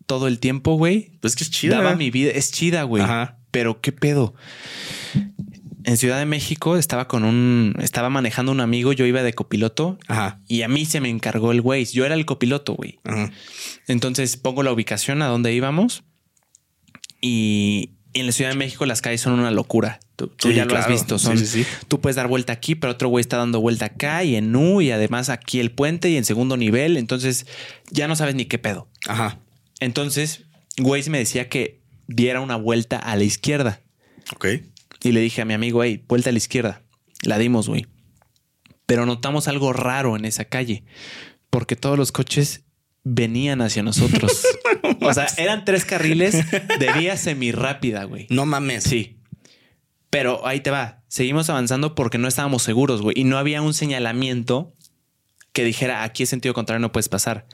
todo el tiempo, güey. Pues que es chida. Daba mi vida. Es chida, güey. Ajá. Pero qué pedo. En Ciudad de México estaba con un. Estaba manejando un amigo. Yo iba de copiloto. Ajá. Y a mí se me encargó el Waze. Yo era el copiloto, güey. Entonces pongo la ubicación a donde íbamos. Y en la Ciudad de México las calles son una locura. Tú, tú Sí, ya lo has visto. Sí, Son, sí, sí. Tú puedes dar vuelta aquí, pero otro güey está dando vuelta acá y en U y además aquí el puente y en segundo nivel. Entonces ya no sabes ni qué pedo. Ajá. Entonces Waze me decía que diera una vuelta a la izquierda. Ok. Y le dije a mi amigo, hey, vuelta a la izquierda. La dimos, güey. Pero notamos algo raro en esa calle, porque todos los coches venían hacia nosotros. <laughs> o sea, eran tres carriles de vía semirápida, güey. No mames. Sí. Pero ahí te va. Seguimos avanzando porque no estábamos seguros, güey. Y no había un señalamiento que dijera aquí es sentido contrario, no puedes pasar.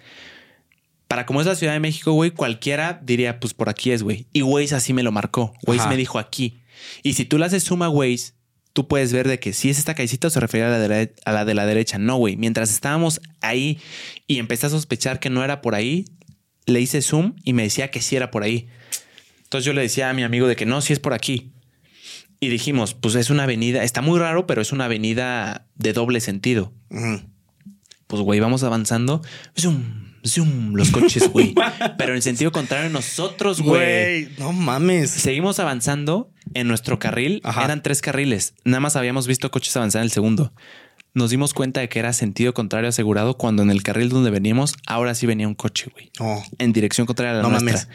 Para como es la Ciudad de México, güey, cualquiera diría, pues por aquí es, güey. Y Waze así me lo marcó. Waze Ajá. me dijo aquí. Y si tú le haces suma a Waze, tú puedes ver de que si es esta callecita o se refiere a la de la, a la, de la derecha. No, güey. Mientras estábamos ahí y empecé a sospechar que no era por ahí, le hice zoom y me decía que sí era por ahí. Entonces yo le decía a mi amigo de que no, sí es por aquí. Y dijimos, pues es una avenida, está muy raro, pero es una avenida de doble sentido. Pues, güey, vamos avanzando. Zoom, zoom, los coches, güey. <laughs> pero en sentido contrario, nosotros, güey. No mames. Seguimos avanzando en nuestro carril. Ajá. Eran tres carriles. Nada más habíamos visto coches avanzar en el segundo. Nos dimos cuenta de que era sentido contrario asegurado cuando en el carril donde veníamos, ahora sí venía un coche, güey. No. En dirección contraria a la No nuestra. mames.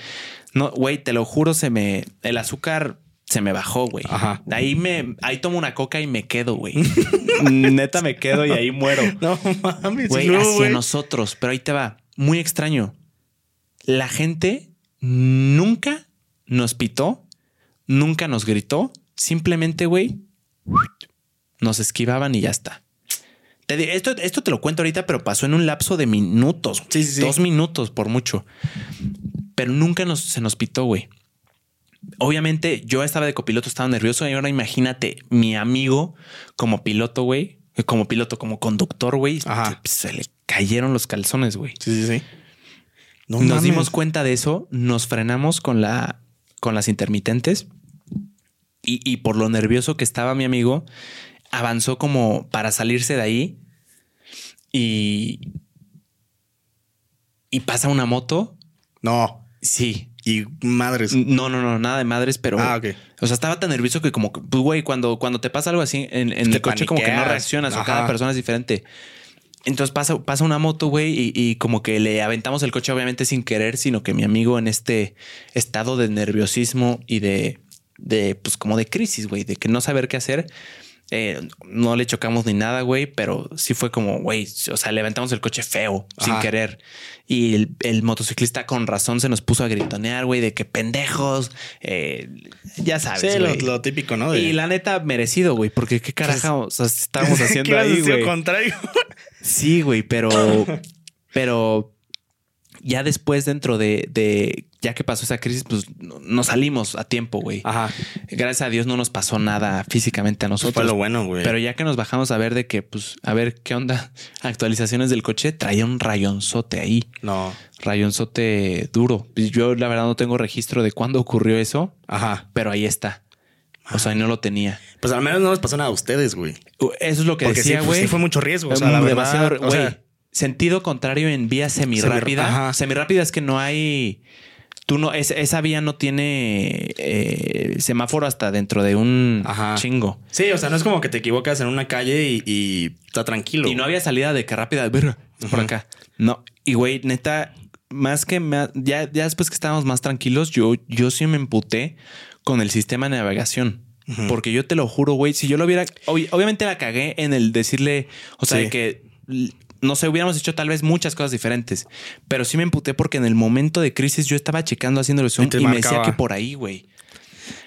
No, güey, te lo juro, se me. El azúcar se me bajó, güey. Ajá. Ahí me. Ahí tomo una coca y me quedo, güey. <laughs> Neta me quedo y ahí muero. <laughs> No mames. Güey, no, hacia nosotros. Pero ahí te va. Muy extraño. La gente nunca nos pitó, nunca nos gritó. Simplemente, güey, nos esquivaban y ya está. Te esto, esto te lo cuento ahorita, pero pasó en un lapso de minutos. Sí, sí, sí. Dos minutos por mucho. Pero nunca nos, se nos pitó, güey. Obviamente yo estaba de copiloto, estaba nervioso y ahora imagínate mi amigo como piloto, güey. Como piloto, como conductor, güey. Se le cayeron los calzones, güey. Sí, sí, sí. No nos mames. dimos cuenta de eso, nos frenamos con la con las intermitentes y, y por lo nervioso que estaba mi amigo, avanzó como para salirse de ahí y y pasa una moto. No. Sí. Y madres. No, no, no, nada de madres, pero Ah, ok. o sea, estaba tan nervioso que como pues, güey, cuando, cuando te pasa algo así en, el coche, como que no reaccionas o cada persona es diferente. Entonces pasa, pasa una moto, güey, y, y como que le aventamos el coche, obviamente sin querer, sino que mi amigo en este estado de nerviosismo y de, de pues como de crisis, güey, de que no saber qué hacer. Eh, no le chocamos ni nada, güey, pero sí fue como, güey, o sea, le aventamos el coche feo, sin querer. Y el, el motociclista con razón se nos puso a gritonear, güey, de que pendejos, eh, ya sabes. Sí, lo, típico, ¿no? De- Y la neta, merecido, güey, porque qué caraja o sea, <laughs> estábamos haciendo ¿Qué ibas a ahí, güey. contrario? <laughs> Sí, güey, pero, pero ya después dentro de, de, ya que pasó esa crisis, pues no- nos salimos a tiempo, güey. Ajá. Gracias a Dios no nos pasó nada físicamente a nosotros. Fue lo bueno, güey. Pero ya que nos bajamos a ver de que, pues, a ver qué onda, <laughs> actualizaciones del coche, traía un rayonzote ahí, No. rayonzote duro. Yo la verdad no tengo registro de cuándo ocurrió eso, Ajá. pero ahí está. O sea, no lo tenía. Pues al menos no les pasó nada a ustedes, güey. Eso es lo que Porque sí, decía, güey. sí fue mucho riesgo. O sea, la Mm, verdad, demasiado, o sea, güey. Sentido contrario en vía semirrápida. Semirrápida es que no hay. Tú no, es- esa vía no tiene eh, semáforo hasta dentro de un Ajá. chingo. Sí, o sea, no es como que te equivocas en una calle y, y está tranquilo. Y no había salida de que rápida, es por acá. No. Y güey, neta, más que me- ya, ya después que estábamos más tranquilos, yo, yo sí me emputé con el sistema de navegación. Porque yo te lo juro, güey, si yo lo hubiera, ob- obviamente la cagué en el decirle, o sea, Sí. de que, no sé, hubiéramos hecho tal vez muchas cosas diferentes, pero sí me emputé porque en el momento de crisis yo estaba checando haciendo el zoom Y y, me decía que por ahí, güey.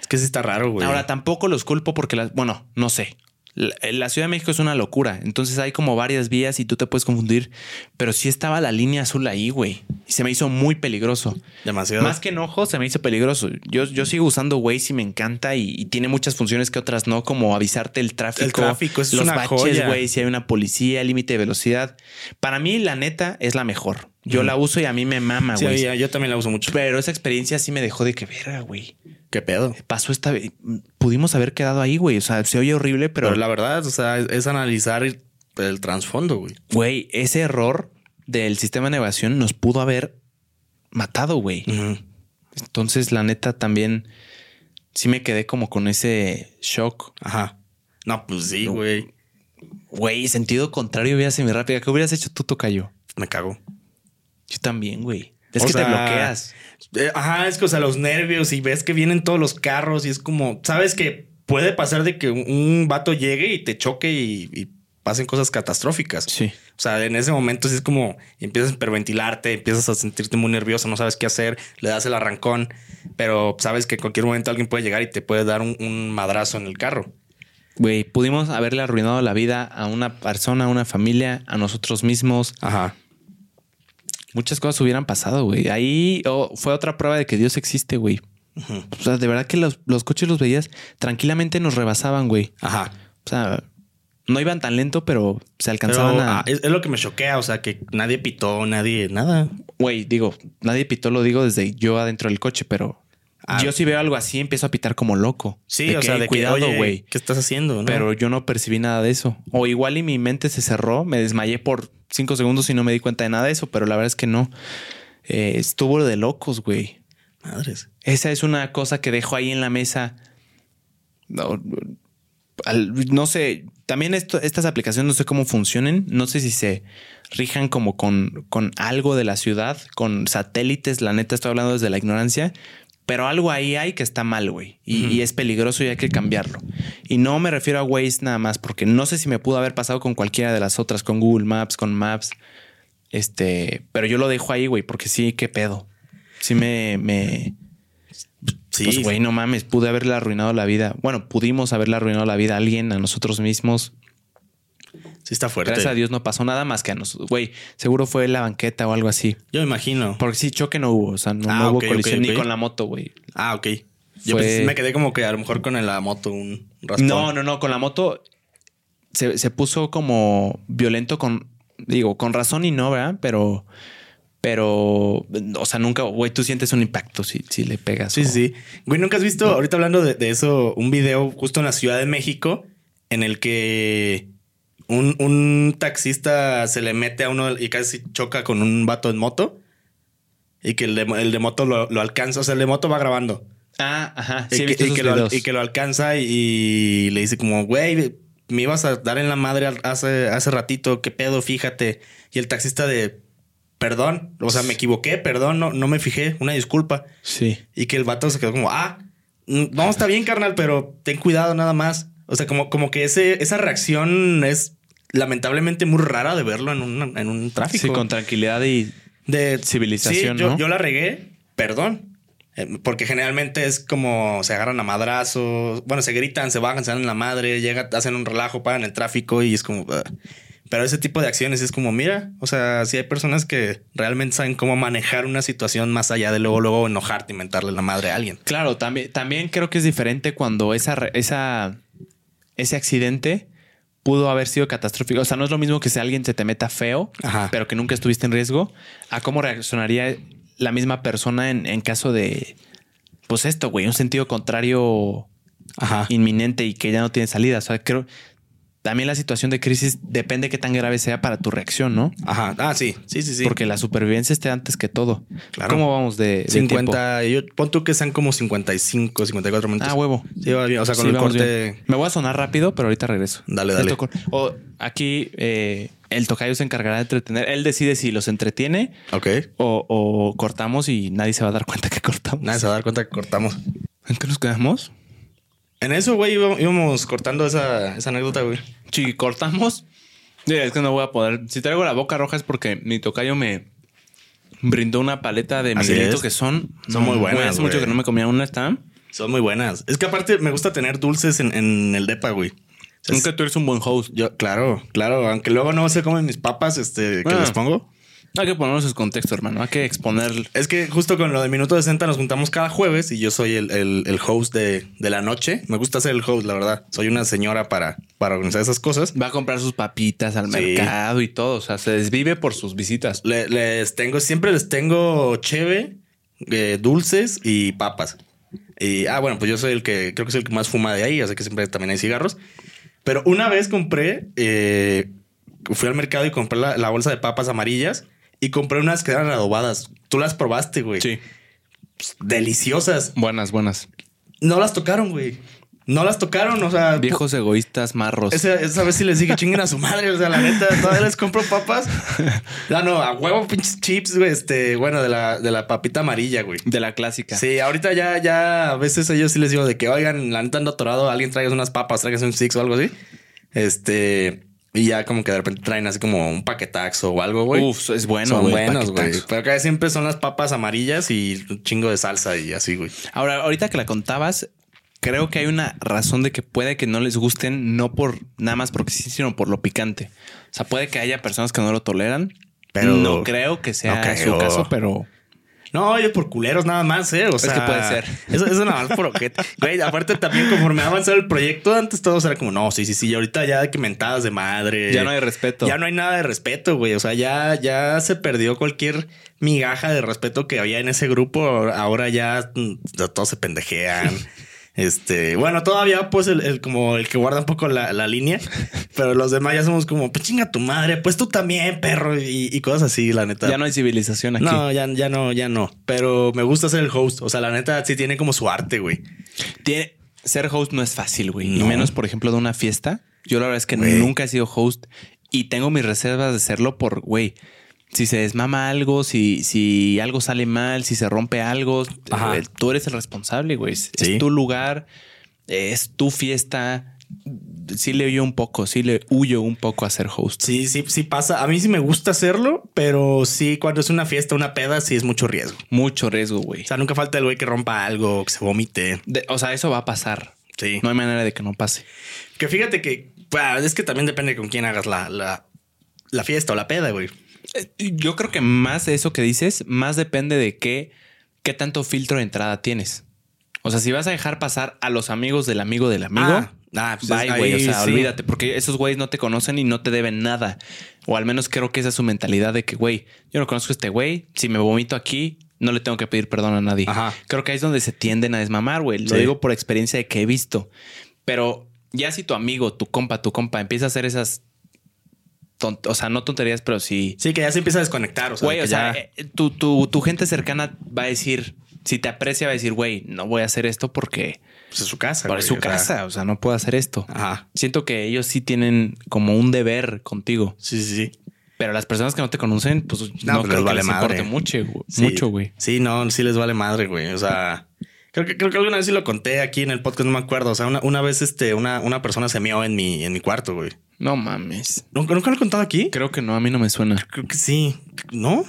Es que sí está raro, güey. Ahora tampoco los culpo porque las, bueno, no sé. La, la Ciudad de México es una locura. Entonces hay como varias vías y tú te puedes confundir. Pero sí estaba la línea azul ahí, güey. Y se me hizo muy peligroso. Demasiado. Más que enojo, se me hizo peligroso. Yo, yo sigo usando Waze y me encanta y, y tiene muchas funciones que otras no, como avisarte el tráfico. El tráfico, eso es los una baches, güey, si hay una policía, límite de velocidad. Para mí, la neta, es la mejor. Yo la uso y a mí me mama, Sí, güey. ya- yo también la uso mucho. Pero esa experiencia sí me dejó de que verga, güey. ¿Qué pedo? Pasó esta vez. Pudimos haber quedado ahí, güey. O sea, se oye horrible, pero, Pero la verdad, o sea, es, es analizar el, el trasfondo, güey. güey, ese error del sistema de navegación nos pudo haber matado, güey. Entonces, la neta, también sí me quedé como con ese shock. Ajá. No, pues sí, güey. Güey, sentido contrario, vía semirápida. ¿Qué hubieras hecho tú, Tocayo? Me cago. Yo también, güey. Es O que te bloqueas. Eh, ajá, es que, o sea, los nervios y ves que vienen todos los carros y es como, sabes que puede pasar de que un, un vato llegue y te choque y, y pasen cosas catastróficas. Sí. O sea, en ese momento sí es como empiezas a hiperventilarte, empiezas a sentirte muy nervioso, no sabes qué hacer, le das el arrancón, pero sabes que en cualquier momento alguien puede llegar y te puede dar un, un madrazo en el carro. Güey, pudimos haberle arruinado la vida a una persona, a una familia, a nosotros mismos. Ajá. Muchas cosas hubieran pasado, güey. Ahí oh, fue otra prueba de que Dios existe, güey. O sea, de verdad que los, los coches los veías tranquilamente nos rebasaban, güey. Ajá. O sea, no iban tan lento, pero se Pero alcanzaban a. ah, es, es lo que me choquea, o sea, que nadie pitó, nadie, nada. Güey, digo, nadie pitó, lo digo desde yo adentro del coche, pero Ah. yo si veo algo así empiezo a pitar como loco. Sí, De o que, sea, "Ey, de cuidado, güey. ¿qué estás haciendo? no? Pero yo no percibí nada de eso. O igual y mi mente se cerró, me desmayé por cinco segundos y no me di cuenta de nada de eso, pero la verdad es que no. Eh, estuvo de locos, güey. Madres. Esa es una cosa que dejo ahí en la mesa. No, no sé, también esto- estas aplicaciones no sé cómo funcionen. No sé si se rijan como con, con algo de la ciudad, con satélites. La neta, estoy hablando desde la ignorancia. Pero algo ahí hay que está mal, güey. Y, y es peligroso y hay que cambiarlo. Y no me refiero a Waze nada más, porque no sé si me pudo haber pasado con cualquiera de las otras, con Google Maps, con Maps. Este, pero yo lo dejo ahí, güey, porque sí, qué pedo. Sí me, me, Sí. pues, güey, no mames, pude haberle arruinado la vida. Bueno, pudimos haberle arruinado la vida a alguien, a nosotros mismos. Sí está fuerte. Gracias a Dios no pasó nada más que a nosotros. Güey, seguro fue la banqueta o algo así. Yo me imagino. Porque sí, choque no hubo. O sea, no, Ah, no hubo ok, ok, colisión ni con la moto, güey. Ah, ok. Yo Fue- pensé- me quedé como que a lo mejor con la moto un raspón. No, no, no. Con la moto se, se puso como violento con, digo, con razón y no, ¿verdad? Pero, pero, o sea, nunca, güey, tú sientes un impacto si, si le pegas. Sí, o- sí. Güey, ¿nunca has visto, ahorita hablando de, de eso, un video justo en la Ciudad de México en el que un, un taxista se le mete a uno y casi choca con un vato en moto? Y que el de, el de moto lo, lo alcanza, o sea, el de moto va grabando. Ah, ajá. Y Sí, he que, y que lo, y que lo alcanza y, y le dice como, güey, me ibas a dar en la madre hace, hace ratito, qué pedo, fíjate. Y el taxista de, perdón, o sea, me equivoqué, perdón, no, no me fijé, una disculpa. Sí. Y que el vato se quedó como, ah, mm, no, está bien, carnal, pero ten cuidado nada más. O sea, como, como que ese, esa reacción es lamentablemente muy rara de verlo en un, en un tráfico. Sí, con tranquilidad y de civilización, Sí, yo, ¿no? yo la regué, perdón. Eh, Porque generalmente es como se agarran a madrazos, bueno, se gritan, se bajan, se dan en la madre, llega, hacen un relajo, paran el tráfico y es como. "Ugh". Pero ese tipo de acciones es como, mira, o sea, si hay personas que realmente saben cómo manejar una situación más allá de luego, luego enojarte y mentarle la madre a alguien. Claro, también, también creo que es diferente cuando esa, esa, ese accidente pudo haber sido catastrófico. O sea, no es lo mismo que si alguien se te meta feo, Ajá. pero que nunca estuviste en riesgo, a cómo reaccionaría la misma persona en, en caso de, pues esto, güey, un sentido contrario Ajá. inminente y que ya no tiene salida. O sea, creo también la situación de crisis depende qué tan grave sea para tu reacción, ¿no? Ajá. Ah, sí, sí, sí, sí. Porque la supervivencia esté antes que todo. Claro. ¿Cómo vamos de, de tiempo? 50, yo pon tú que sean como 55, 54 minutos. Ah, huevo. Sí, va bien. O sea, con Sí, el corte. bien. Me voy a sonar rápido, pero ahorita regreso. Dale, dale. O aquí eh, el tocayo se encargará de entretener. Él decide si los entretiene Ok. o, o cortamos y nadie se va a dar cuenta que cortamos. Nadie se va a dar cuenta que cortamos. ¿En qué nos quedamos? En eso, güey, íbamos, cortando esa, esa anécdota, güey. Si cortamos. Es que no voy a poder. Si traigo la boca roja es porque mi tocayo me brindó una paleta de Miguelito es. que son. Son muy buenas, Hace mucho que no me comía una. Está. Son muy buenas. Es que aparte me gusta tener dulces en, en el depa, güey. Nunca tú eres un buen host. Yo, claro, claro. Aunque luego no se comen mis papas, este, que Ah. les pongo. Hay que ponernos en contexto, hermano. Hay que exponer. Es que justo con lo de Minuto 60 nos juntamos cada jueves y yo soy el, el- el host de, de la noche. Me gusta ser el host, la verdad. Soy una señora para, para organizar esas cosas. Va a comprar sus papitas al Sí. mercado y todo. O sea, se desvive por sus visitas. Le- les tengo, siempre les tengo cheve, eh, dulces y papas. Y, ah, bueno, pues yo soy el que creo que soy el que más fuma de ahí, así que siempre también hay cigarros. Pero una vez compré, eh, fui al mercado y compré la, la bolsa de papas amarillas y compré unas que eran adobadas. Tú las probaste, güey. Sí. Deliciosas. Buenas, buenas. No las tocaron, güey. No las tocaron, o sea. Viejos egoístas marros. Esa, esa vez sí les dije chinguen a su madre. O sea, la neta, todavía les compro papas. <laughs> No, no, a huevo, pinches chips, güey. Este, bueno, de la, de la papita amarilla, güey. De la clásica. Sí, ahorita ya, ya a veces a ellos sí les digo de que, oigan, la neta ando atorado, alguien traigas unas papas, traigas un six o algo así. Este, y ya como que de repente traen así como un paquetaxo o algo, güey. Uf, es bueno, Son buenos, güey. Pero acá siempre son las papas amarillas y un chingo de salsa y así, güey. Ahora, ahorita que la contabas, creo que hay una razón de que puede que no les gusten, no por nada más porque sí, sino por lo picante. O sea, puede que haya personas que no lo toleran. Pero- no creo que sea no creo. su caso, pero No, oye, por culeros nada más, ¿eh? O sea, que puede ser. <laughs> Eso, eso nada más por ojete. Güey, aparte también conforme ha avanzado el proyecto, antes todo era como, no, sí, sí, sí, y ahorita ya que mentadas de madre. ya no hay respeto. Ya no hay nada de respeto, güey. O sea, ya, ya se perdió cualquier migaja de respeto que había en ese grupo. Ahora ya mm, todos se pendejean. <laughs> Este, bueno, todavía pues el, el- como el que guarda un poco la, la línea, <laughs> pero los demás ya somos como, pues chinga tu madre, pues tú también, perro, y, y cosas así, la neta. Ya no hay civilización aquí. No, ya, ya no, ya no. Pero me gusta ser el host. O sea, la neta sí tiene como su arte, güey. Tiene- ser host no es fácil, güey. Y No. menos, por ejemplo, de una fiesta. Yo la verdad es que Güey. nunca he sido host y tengo mis reservas de serlo por, güey, si se desmama algo, si, si algo sale mal, si se rompe algo, Ajá. eh, tú eres el responsable, güey. Es, es Sí. tu lugar, es tu fiesta. Sí le huyo un poco, sí le huyo un poco a ser host. Sí, sí, sí pasa. A mí sí me gusta hacerlo, pero sí, cuando es una fiesta, una peda, sí es mucho riesgo. Mucho riesgo, güey. O sea, nunca falta el güey que rompa algo, que se vomite. De- o sea, eso va a pasar. Sí. No hay manera de que no pase. Que fíjate que Pues, es que también depende con quién hagas la, la, la fiesta o la peda, güey. Eh, Yo creo que más de eso que dices, más depende de qué, qué tanto filtro de entrada tienes. O sea, si vas a dejar pasar a los amigos del amigo del amigo, Ah, ah, pues bye, güey. O sea, sí. olvídate, porque esos güeyes no te conocen y no te deben nada. O al menos creo que esa es su mentalidad de que, güey, yo no conozco a este güey. Si me vomito aquí, no le tengo que pedir perdón a nadie. Ajá. Creo que ahí es donde se tienden a desmamar, güey. Lo Sí. digo por experiencia de que he visto. Pero ya si tu amigo, tu compa, tu compa empieza a hacer esas. Tont- o sea, no tonterías, pero sí. Sí, que ya se empieza a desconectar. O sea, Güey, que o sea, ya- eh, tu, tu, tu gente cercana va a decir, si te aprecia, va a decir, güey, no voy a hacer esto porque pues es su casa. güey, su o sea, casa, o sea, no puedo hacer esto. Ajá. Siento que ellos sí tienen como un deber contigo, Sí, sí, sí. pero las personas que no te conocen, pues no, No, creo les que vale les madre. importe mucho, güey. Sí. Mucho, güey. Sí, no, sí les vale madre, güey. O sea, creo que, creo que alguna vez sí lo conté aquí en el podcast, no me acuerdo. O sea, una, una vez este, una, una persona se meó en mi, en mi cuarto, güey. No mames. ¿Nunca, ¿Nunca lo he contado aquí? Creo que no, a mí no me suena. Creo que sí. ¿No?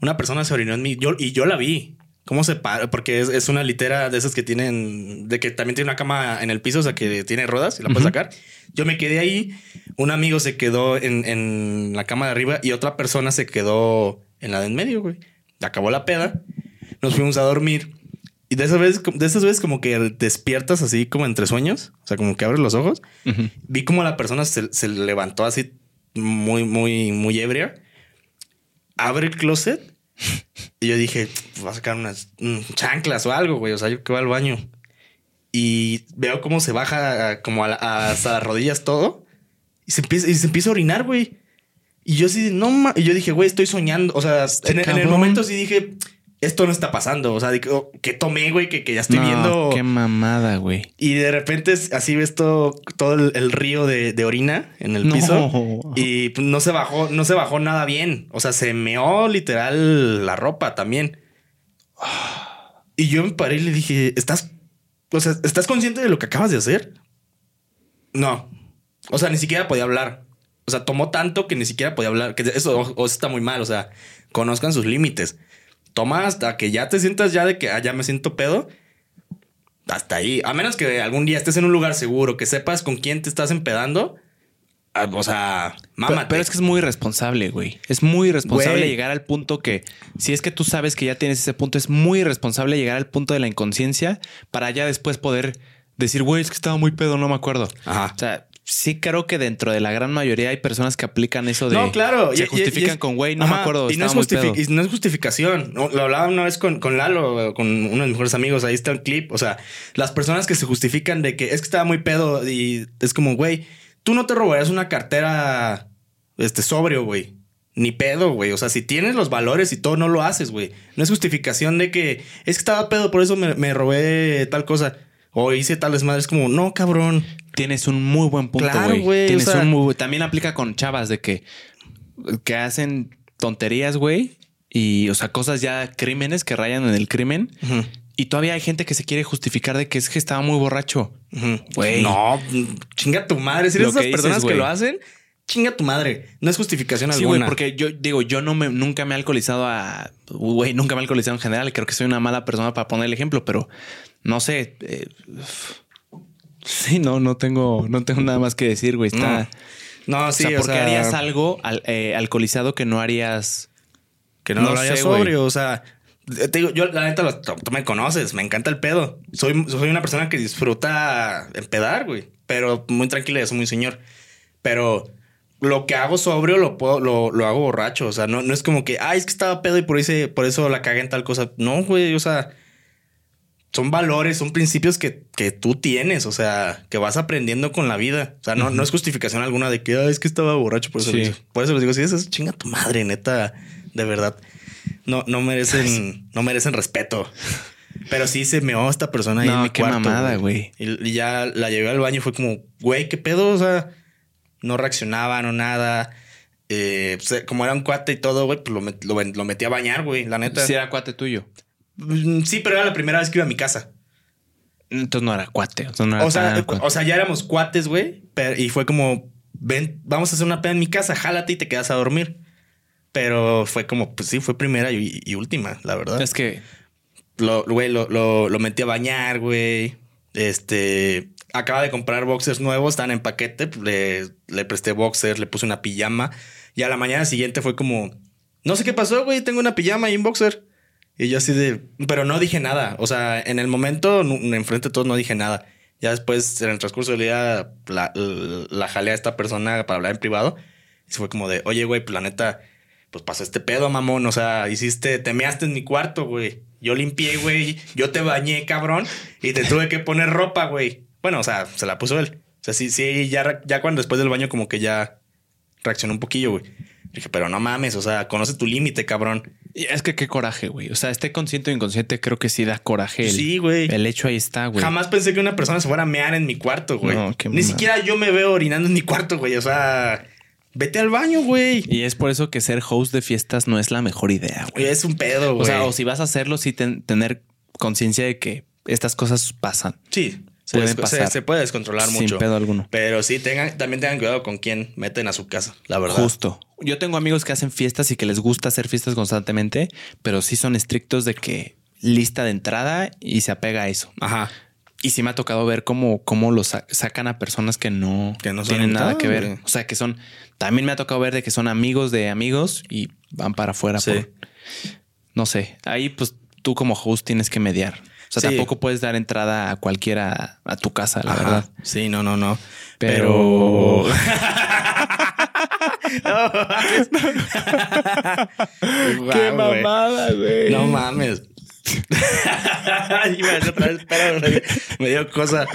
Una persona se orinó en mí yo, y yo la vi. ¿Cómo se para? Porque es, es una litera de esas que tienen, de que también tiene una cama en el piso, o sea, que tiene ruedas y la puedes sacar. Yo me quedé ahí, un amigo se quedó en, en la cama de arriba y otra persona se quedó en la de en medio, güey. Acabó la peda, nos fuimos a dormir y de esas veces, de esas veces como que despiertas así como entre sueños, o sea, como que abres los ojos Ujú. vi como la persona se, se levantó así muy, muy, muy ebria. Abre el closet y yo dije, va a sacar unas chanclas o algo, güey. O sea, yo que voy al baño y veo cómo se baja como a la- hasta las rodillas todo y se empieza, y se empieza a orinar, güey. Y yo sí, no ma-", Y yo dije, güey, estoy soñando. O sea, en, en el momento sí dije, esto no está pasando. O sea, dije, oh, que tomé, güey, que, que ya estoy No, viendo. Qué mamada, güey. Y de repente así ves todo, todo el, el río de, de orina en el No. piso. Y pues, no se bajó, no se bajó nada bien. O sea, se meó literal la ropa también. Y yo me paré y le dije, ¿estás, o sea, ¿estás consciente de lo que acabas de hacer? No. O sea, ni siquiera podía hablar. O sea, tomó tanto que ni siquiera podía hablar. Que eso o- o está muy mal. O sea, conozcan sus límites. Toma hasta que ya te sientas ya de que ah, ya me siento pedo. Hasta ahí. A menos que algún día estés en un lugar seguro, que sepas con quién te estás empedando. ah, O sea, mámate. Pero, pero es que es muy irresponsable, güey. Es muy irresponsable Güey. llegar al punto que, si es que tú sabes que ya tienes ese punto, es muy irresponsable llegar al punto de la inconsciencia para ya después poder decir, güey, es que estaba muy pedo, no me acuerdo. Ajá. O sea, sí creo que dentro de la gran mayoría hay personas que aplican eso de... No, claro. Se Y- justifican y es- con, güey, no me acuerdo, Y no, es y no es justificación. No, Lo hablaba una vez con, con Lalo, con uno de mis mejores amigos. Ahí está el clip. O sea, las personas que se justifican de que es que estaba muy pedo y es como, güey, tú no te robarías una cartera este, sobrio, güey. Ni pedo, güey. O sea, si tienes los valores y todo, no lo haces, güey. No es justificación de que es que estaba pedo, por eso me, me robé tal cosa. O hice tal desmadre. Es como, no, cabrón. Tienes un muy buen punto, Claro, güey. Tienes o sea- un muy... También aplica con chavas de que, que hacen tonterías, güey. Y, o sea, cosas ya crímenes que rayan en el crimen. Y todavía hay gente que se quiere justificar de que es que estaba muy borracho. Güey. No, chinga tu madre. Si eres esas dices, personas que lo hacen, chinga tu madre. No es justificación Sí, alguna. porque yo digo, yo no me, nunca me he alcoholizado a, güey, nunca me he alcoholizado en general. Creo que soy una mala persona para poner el ejemplo, pero no sé. eh, sí, no, no tengo, no tengo nada más que decir, güey. Está. No, o sí, sea, o ¿por qué sea, harías algo al- eh, alcoholizado que no harías? que no, no lo sé, güey. sobrio. O sea, te digo, yo la neta, tú, tú me conoces, me encanta el pedo. Soy, soy una persona que disfruta empedar, güey, pero muy tranquila, y soy muy señor. Pero lo que hago sobrio lo puedo, lo, lo hago borracho. O sea, no, no es como que, ay, es que estaba pedo y por, ese, por eso la cagué en tal cosa. No, güey, o sea, son valores, son principios que, que tú tienes, o sea, que vas aprendiendo con la vida. O sea, no, no es justificación alguna de que "Ay, es que estaba borracho, por eso, Sí. lo hice". por eso les digo, si es chinga tu madre, neta, de verdad. No, no merecen, no merecen respeto. Pero sí se meó esta persona ahí No, en mi qué cuarto. mamada, güey. Y, y ya la llevé al baño y fue como, güey, ¿qué pedo? O sea, no reaccionaba, no nada. Eh, pues, como era un cuate y todo, güey, pues lo, met- lo, lo metí a bañar, güey, la neta. Si era cuate tuyo. Mm, Sí, pero era la primera vez que iba a mi casa. Entonces no era cuate. O sea, no era O sea, tan cuate. o sea, ya éramos cuates, güey. Y fue como, ven, vamos a hacer una peda en mi casa, jálate y te quedas a dormir. Pero fue como, pues sí, fue primera y, y última, la verdad. es que Lo, güey, lo, lo, lo metí a bañar, güey. Este, acaba de comprar boxers nuevos, están en paquete, pues, le, le presté boxers, le puse una pijama. Y a la mañana siguiente fue como, no sé qué pasó, güey, tengo una pijama y un boxer. Y yo así de, pero no dije nada. O sea, en el momento, enfrente de todos, no dije nada. Ya después, en el transcurso del día, la, la, la jalé a esta persona para hablar en privado. Y fue como de, oye, güey, pues la neta, pues pasó este pedo, mamón. O sea, hiciste, te measte en mi cuarto, güey. Yo limpié, güey. Yo te bañé, cabrón. Y te tuve que poner ropa, güey. Bueno, o sea, se la puso él. O sea, sí, sí, ya, ya cuando después del baño como que ya reaccionó un poquillo, güey. Dije, pero no mames, o sea, conoce tu límite, cabrón. Y es que qué coraje, güey. O sea, esté consciente o inconsciente, creo que sí da coraje. El, Sí, güey. El hecho ahí está, güey. Jamás pensé que una persona se fuera a mear en mi cuarto, güey. No, qué Ni siquiera yo me veo orinando en mi cuarto, güey. O sea, vete al baño, güey. Y es por eso que ser host de fiestas no es la mejor idea, güey. Es un pedo, güey. O sea, o si vas a hacerlo, sí ten- tener conciencia de que estas cosas pasan. sí, se, pueden des- se- pasar. se puede descontrolar Sin mucho. pedo alguno. Pero sí, tengan, también tengan cuidado con quién meten a su casa, la verdad. Justo. Yo tengo amigos que hacen fiestas y que les gusta hacer fiestas constantemente, pero sí son estrictos de que lista de entrada y se apega a eso. Ajá. Y sí me ha tocado ver cómo, cómo lo sa- sacan a personas que no, Que no tienen nada que ver. O sea, que son. También me ha tocado ver de que son amigos de amigos y van para afuera. Sí. por- no sé. Ahí, pues tú como host tienes que mediar. O sea, Sí. tampoco puedes dar entrada a cualquiera a tu casa, la Ajá. verdad. Sí, no, no, no. Pero- <laughs> güey. güey. No mames. <laughs> Iba a decir otra vez, pero me, dio cosa.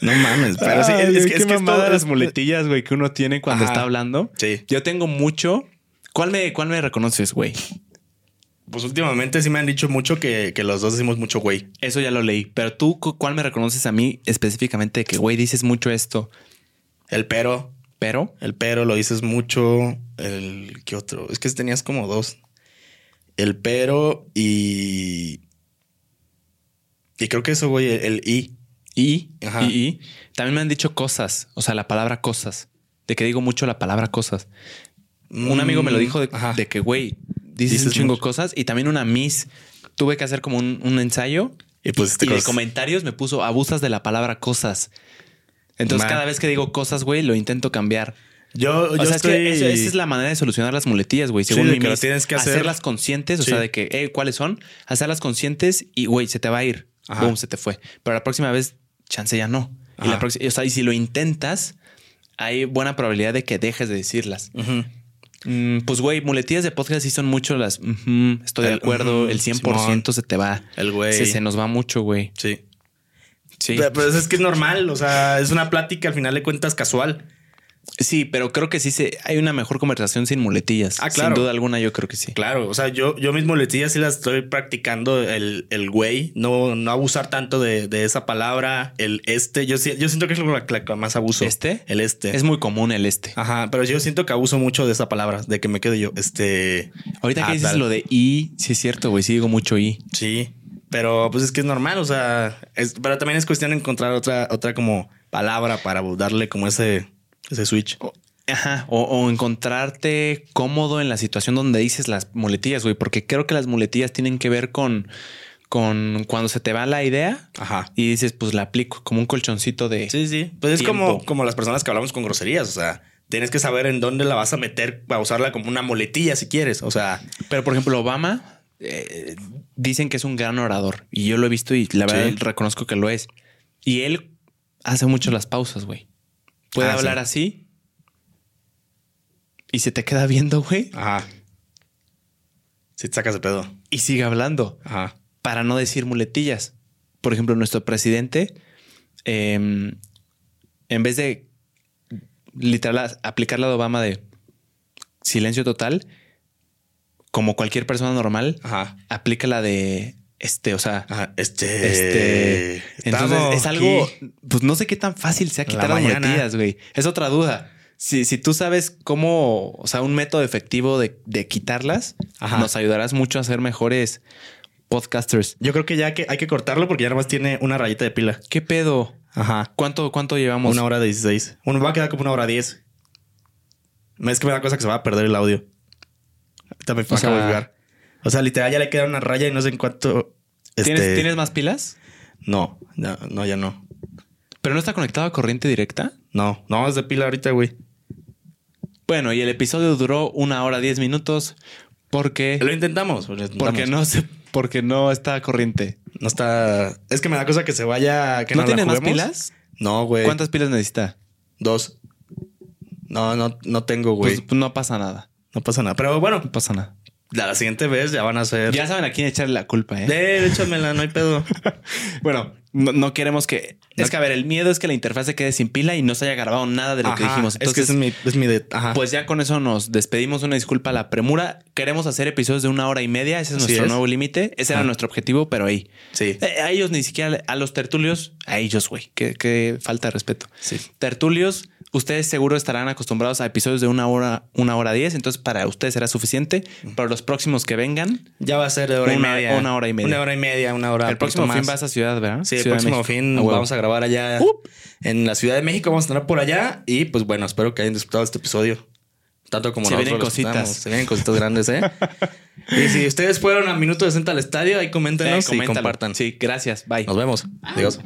No mames, pero sí, es, es que, es qué que mamada esto- las muletillas, güey, que uno tiene cuando Ajá. está hablando. Sí. Yo tengo mucho. ¿Cuál me, cuál me reconoces, güey? Pues últimamente sí me han dicho mucho que, que los dos decimos mucho güey. Eso ya lo leí. Pero tú, cu- ¿cuál me reconoces a mí específicamente? Que, güey, dices mucho esto, El pero, pero el pero lo dices mucho. El ¿qué otro? Es que tenías como dos. El pero y. Y creo que eso, güey, el, el y. y, Ajá. y, y. También me han dicho cosas. O sea, la palabra cosas. De que digo mucho la palabra cosas. Un amigo me lo dijo de, Mm, de que, güey, dices, Dices un chingo mucho. cosas. Y también una miss. Tuve que hacer como un, un ensayo. Y pusiste y de comentarios me puso abusas de la palabra cosas. Entonces, Man. cada vez que digo cosas, güey, lo intento cambiar. Yo, O yo sea, estoy... es que esa, esa es la manera de solucionar las muletillas, güey. Según de mi que tienes que hacer. hacerlas conscientes, o Sí. sea, de que, eh, ¿cuáles son? Hacerlas conscientes y, güey, se te va a ir. Ajá. Boom, se te fue. Pero la próxima vez, chance ya no. Y la próxima, o sea, y si lo intentas, hay buena probabilidad de que dejes de decirlas. Mm, pues, güey, muletillas de podcast sí son mucho las. estoy de acuerdo. el 100% Simón. se te va. El güey. Se, se nos va mucho, güey. Sí. Sí. Pero, pero es que es normal. O sea, es una plática al final de cuentas casual. Sí, pero creo que sí se, hay una mejor conversación sin muletillas. Ah, claro. Sin duda alguna, yo creo que sí. Claro. O sea, yo, yo mis muletillas sí las estoy practicando. El, el güey. No, no abusar tanto de, de esa palabra. El este. Yo, yo siento que es la, que más abuso. ¿Este? El este. Es muy común el este. Ajá. Pero yo siento que abuso mucho de esa palabra. De que me quedo yo. Este. Ahorita que ah, dices tal. lo de I, sí es cierto, güey. Sí digo mucho I. Sí. Pero pues es que es normal. O sea, es- pero también es cuestión de encontrar otra, otra como palabra para darle como ese, ese switch. Ajá. O, o encontrarte cómodo en la situación donde dices las muletillas, güey. Porque creo que las muletillas tienen que ver con, con cuando se te va la idea Ajá. y dices, pues la aplico como un colchoncito de. Sí, sí. Pues es como, como las personas que hablamos con groserías. O sea, tienes que saber en dónde la vas a meter para usarla como una muletilla si quieres. O sea, Pero por ejemplo, Obama eh, dicen que es un gran orador y yo lo he visto y la verdad Sí. reconozco que lo es. Y él hace mucho las pausas, güey. Puede Ah, sí. hablar así y se te queda viendo, güey, ajá. Si te sacas de pedo. y sigue hablando Ajá. para no decir muletillas. Por ejemplo, nuestro presidente, eh, en vez de literal aplicar la de Obama de silencio total, como cualquier persona normal, Ajá. aplica la de este, o sea, Ajá. Este. este. Entonces es algo, aquí. pues no sé qué tan fácil sea La quitar las mañana. muletillas, güey. Es otra duda. Si, si tú sabes cómo, o sea, un método efectivo de, de quitarlas, Ajá. nos ayudarás mucho a ser mejores podcasters. Yo creo que ya que hay que cortarlo porque ya nada más tiene una rayita de pila. ¿Qué pedo? Ajá. ¿Cuánto, cuánto llevamos? Una hora de 16. Uno va a quedar como una hora 10. Es que me da cosa que se va a perder el audio. También me O acabo de sea-. O sea, literal ya le queda una raya y no sé en cuánto. ¿Tienes, este, ¿Tienes más pilas? No, no, no, ya no. Pero ¿Pero no está conectado a corriente directa? No, no, es de pila ahorita, güey. Bueno, y el episodio duró una hora diez minutos porque... Lo intentamos. Lo intentamos. Porque no se, porque no está corriente. No está. Es que me da cosa que se vaya. Que ¿No no, tiene más pilas? No, güey. ¿Cuántas pilas necesita? Dos. No, no, no tengo, güey. Pues, pues no pasa nada. no pasa nada. Pero bueno, No pasa nada. La siguiente vez ya van a ser. Ya saben a quién echarle la culpa, ¿eh? De, échamela, no hay pedo. <laughs> Bueno, no, no queremos que... Es que, a ver, el miedo es que la interfaz se quede sin pila y no se haya grabado nada de lo que dijimos. es que Entonces, ese es mi, es mi de. Ajá. pues ya con eso nos despedimos. Una disculpa a la premura. Queremos hacer episodios de una hora y media. Ese es nuestro es. nuevo límite. Ese era nuestro objetivo, pero ahí. sí. Eh, A ellos ni siquiera, a los tertulios, a ellos, güey. Qué, qué falta de respeto. Sí. Tertulios, ustedes seguro estarán acostumbrados a episodios de una hora, una hora diez. Entonces, para ustedes será suficiente. Para los próximos que vengan, Ya va a ser de hora Una- y media. una hora y media. Una hora y media, una hora. el próximo fin más. vas a Ciudad, ¿verdad? Sí, el Ciudad próximo fin vamos a grabar allá Uh. en la Ciudad de México. Vamos a estar por allá. Y pues bueno, espero que hayan disfrutado este episodio. Tanto como Se nosotros vienen cositas. Se vienen cositas grandes, ¿eh? <laughs> y si ustedes fueron a Minuto de Senta al estadio, ahí Eh, coméntenos y coméntalo. compartan. Sí, gracias. Bye. Nos vemos. Adiós.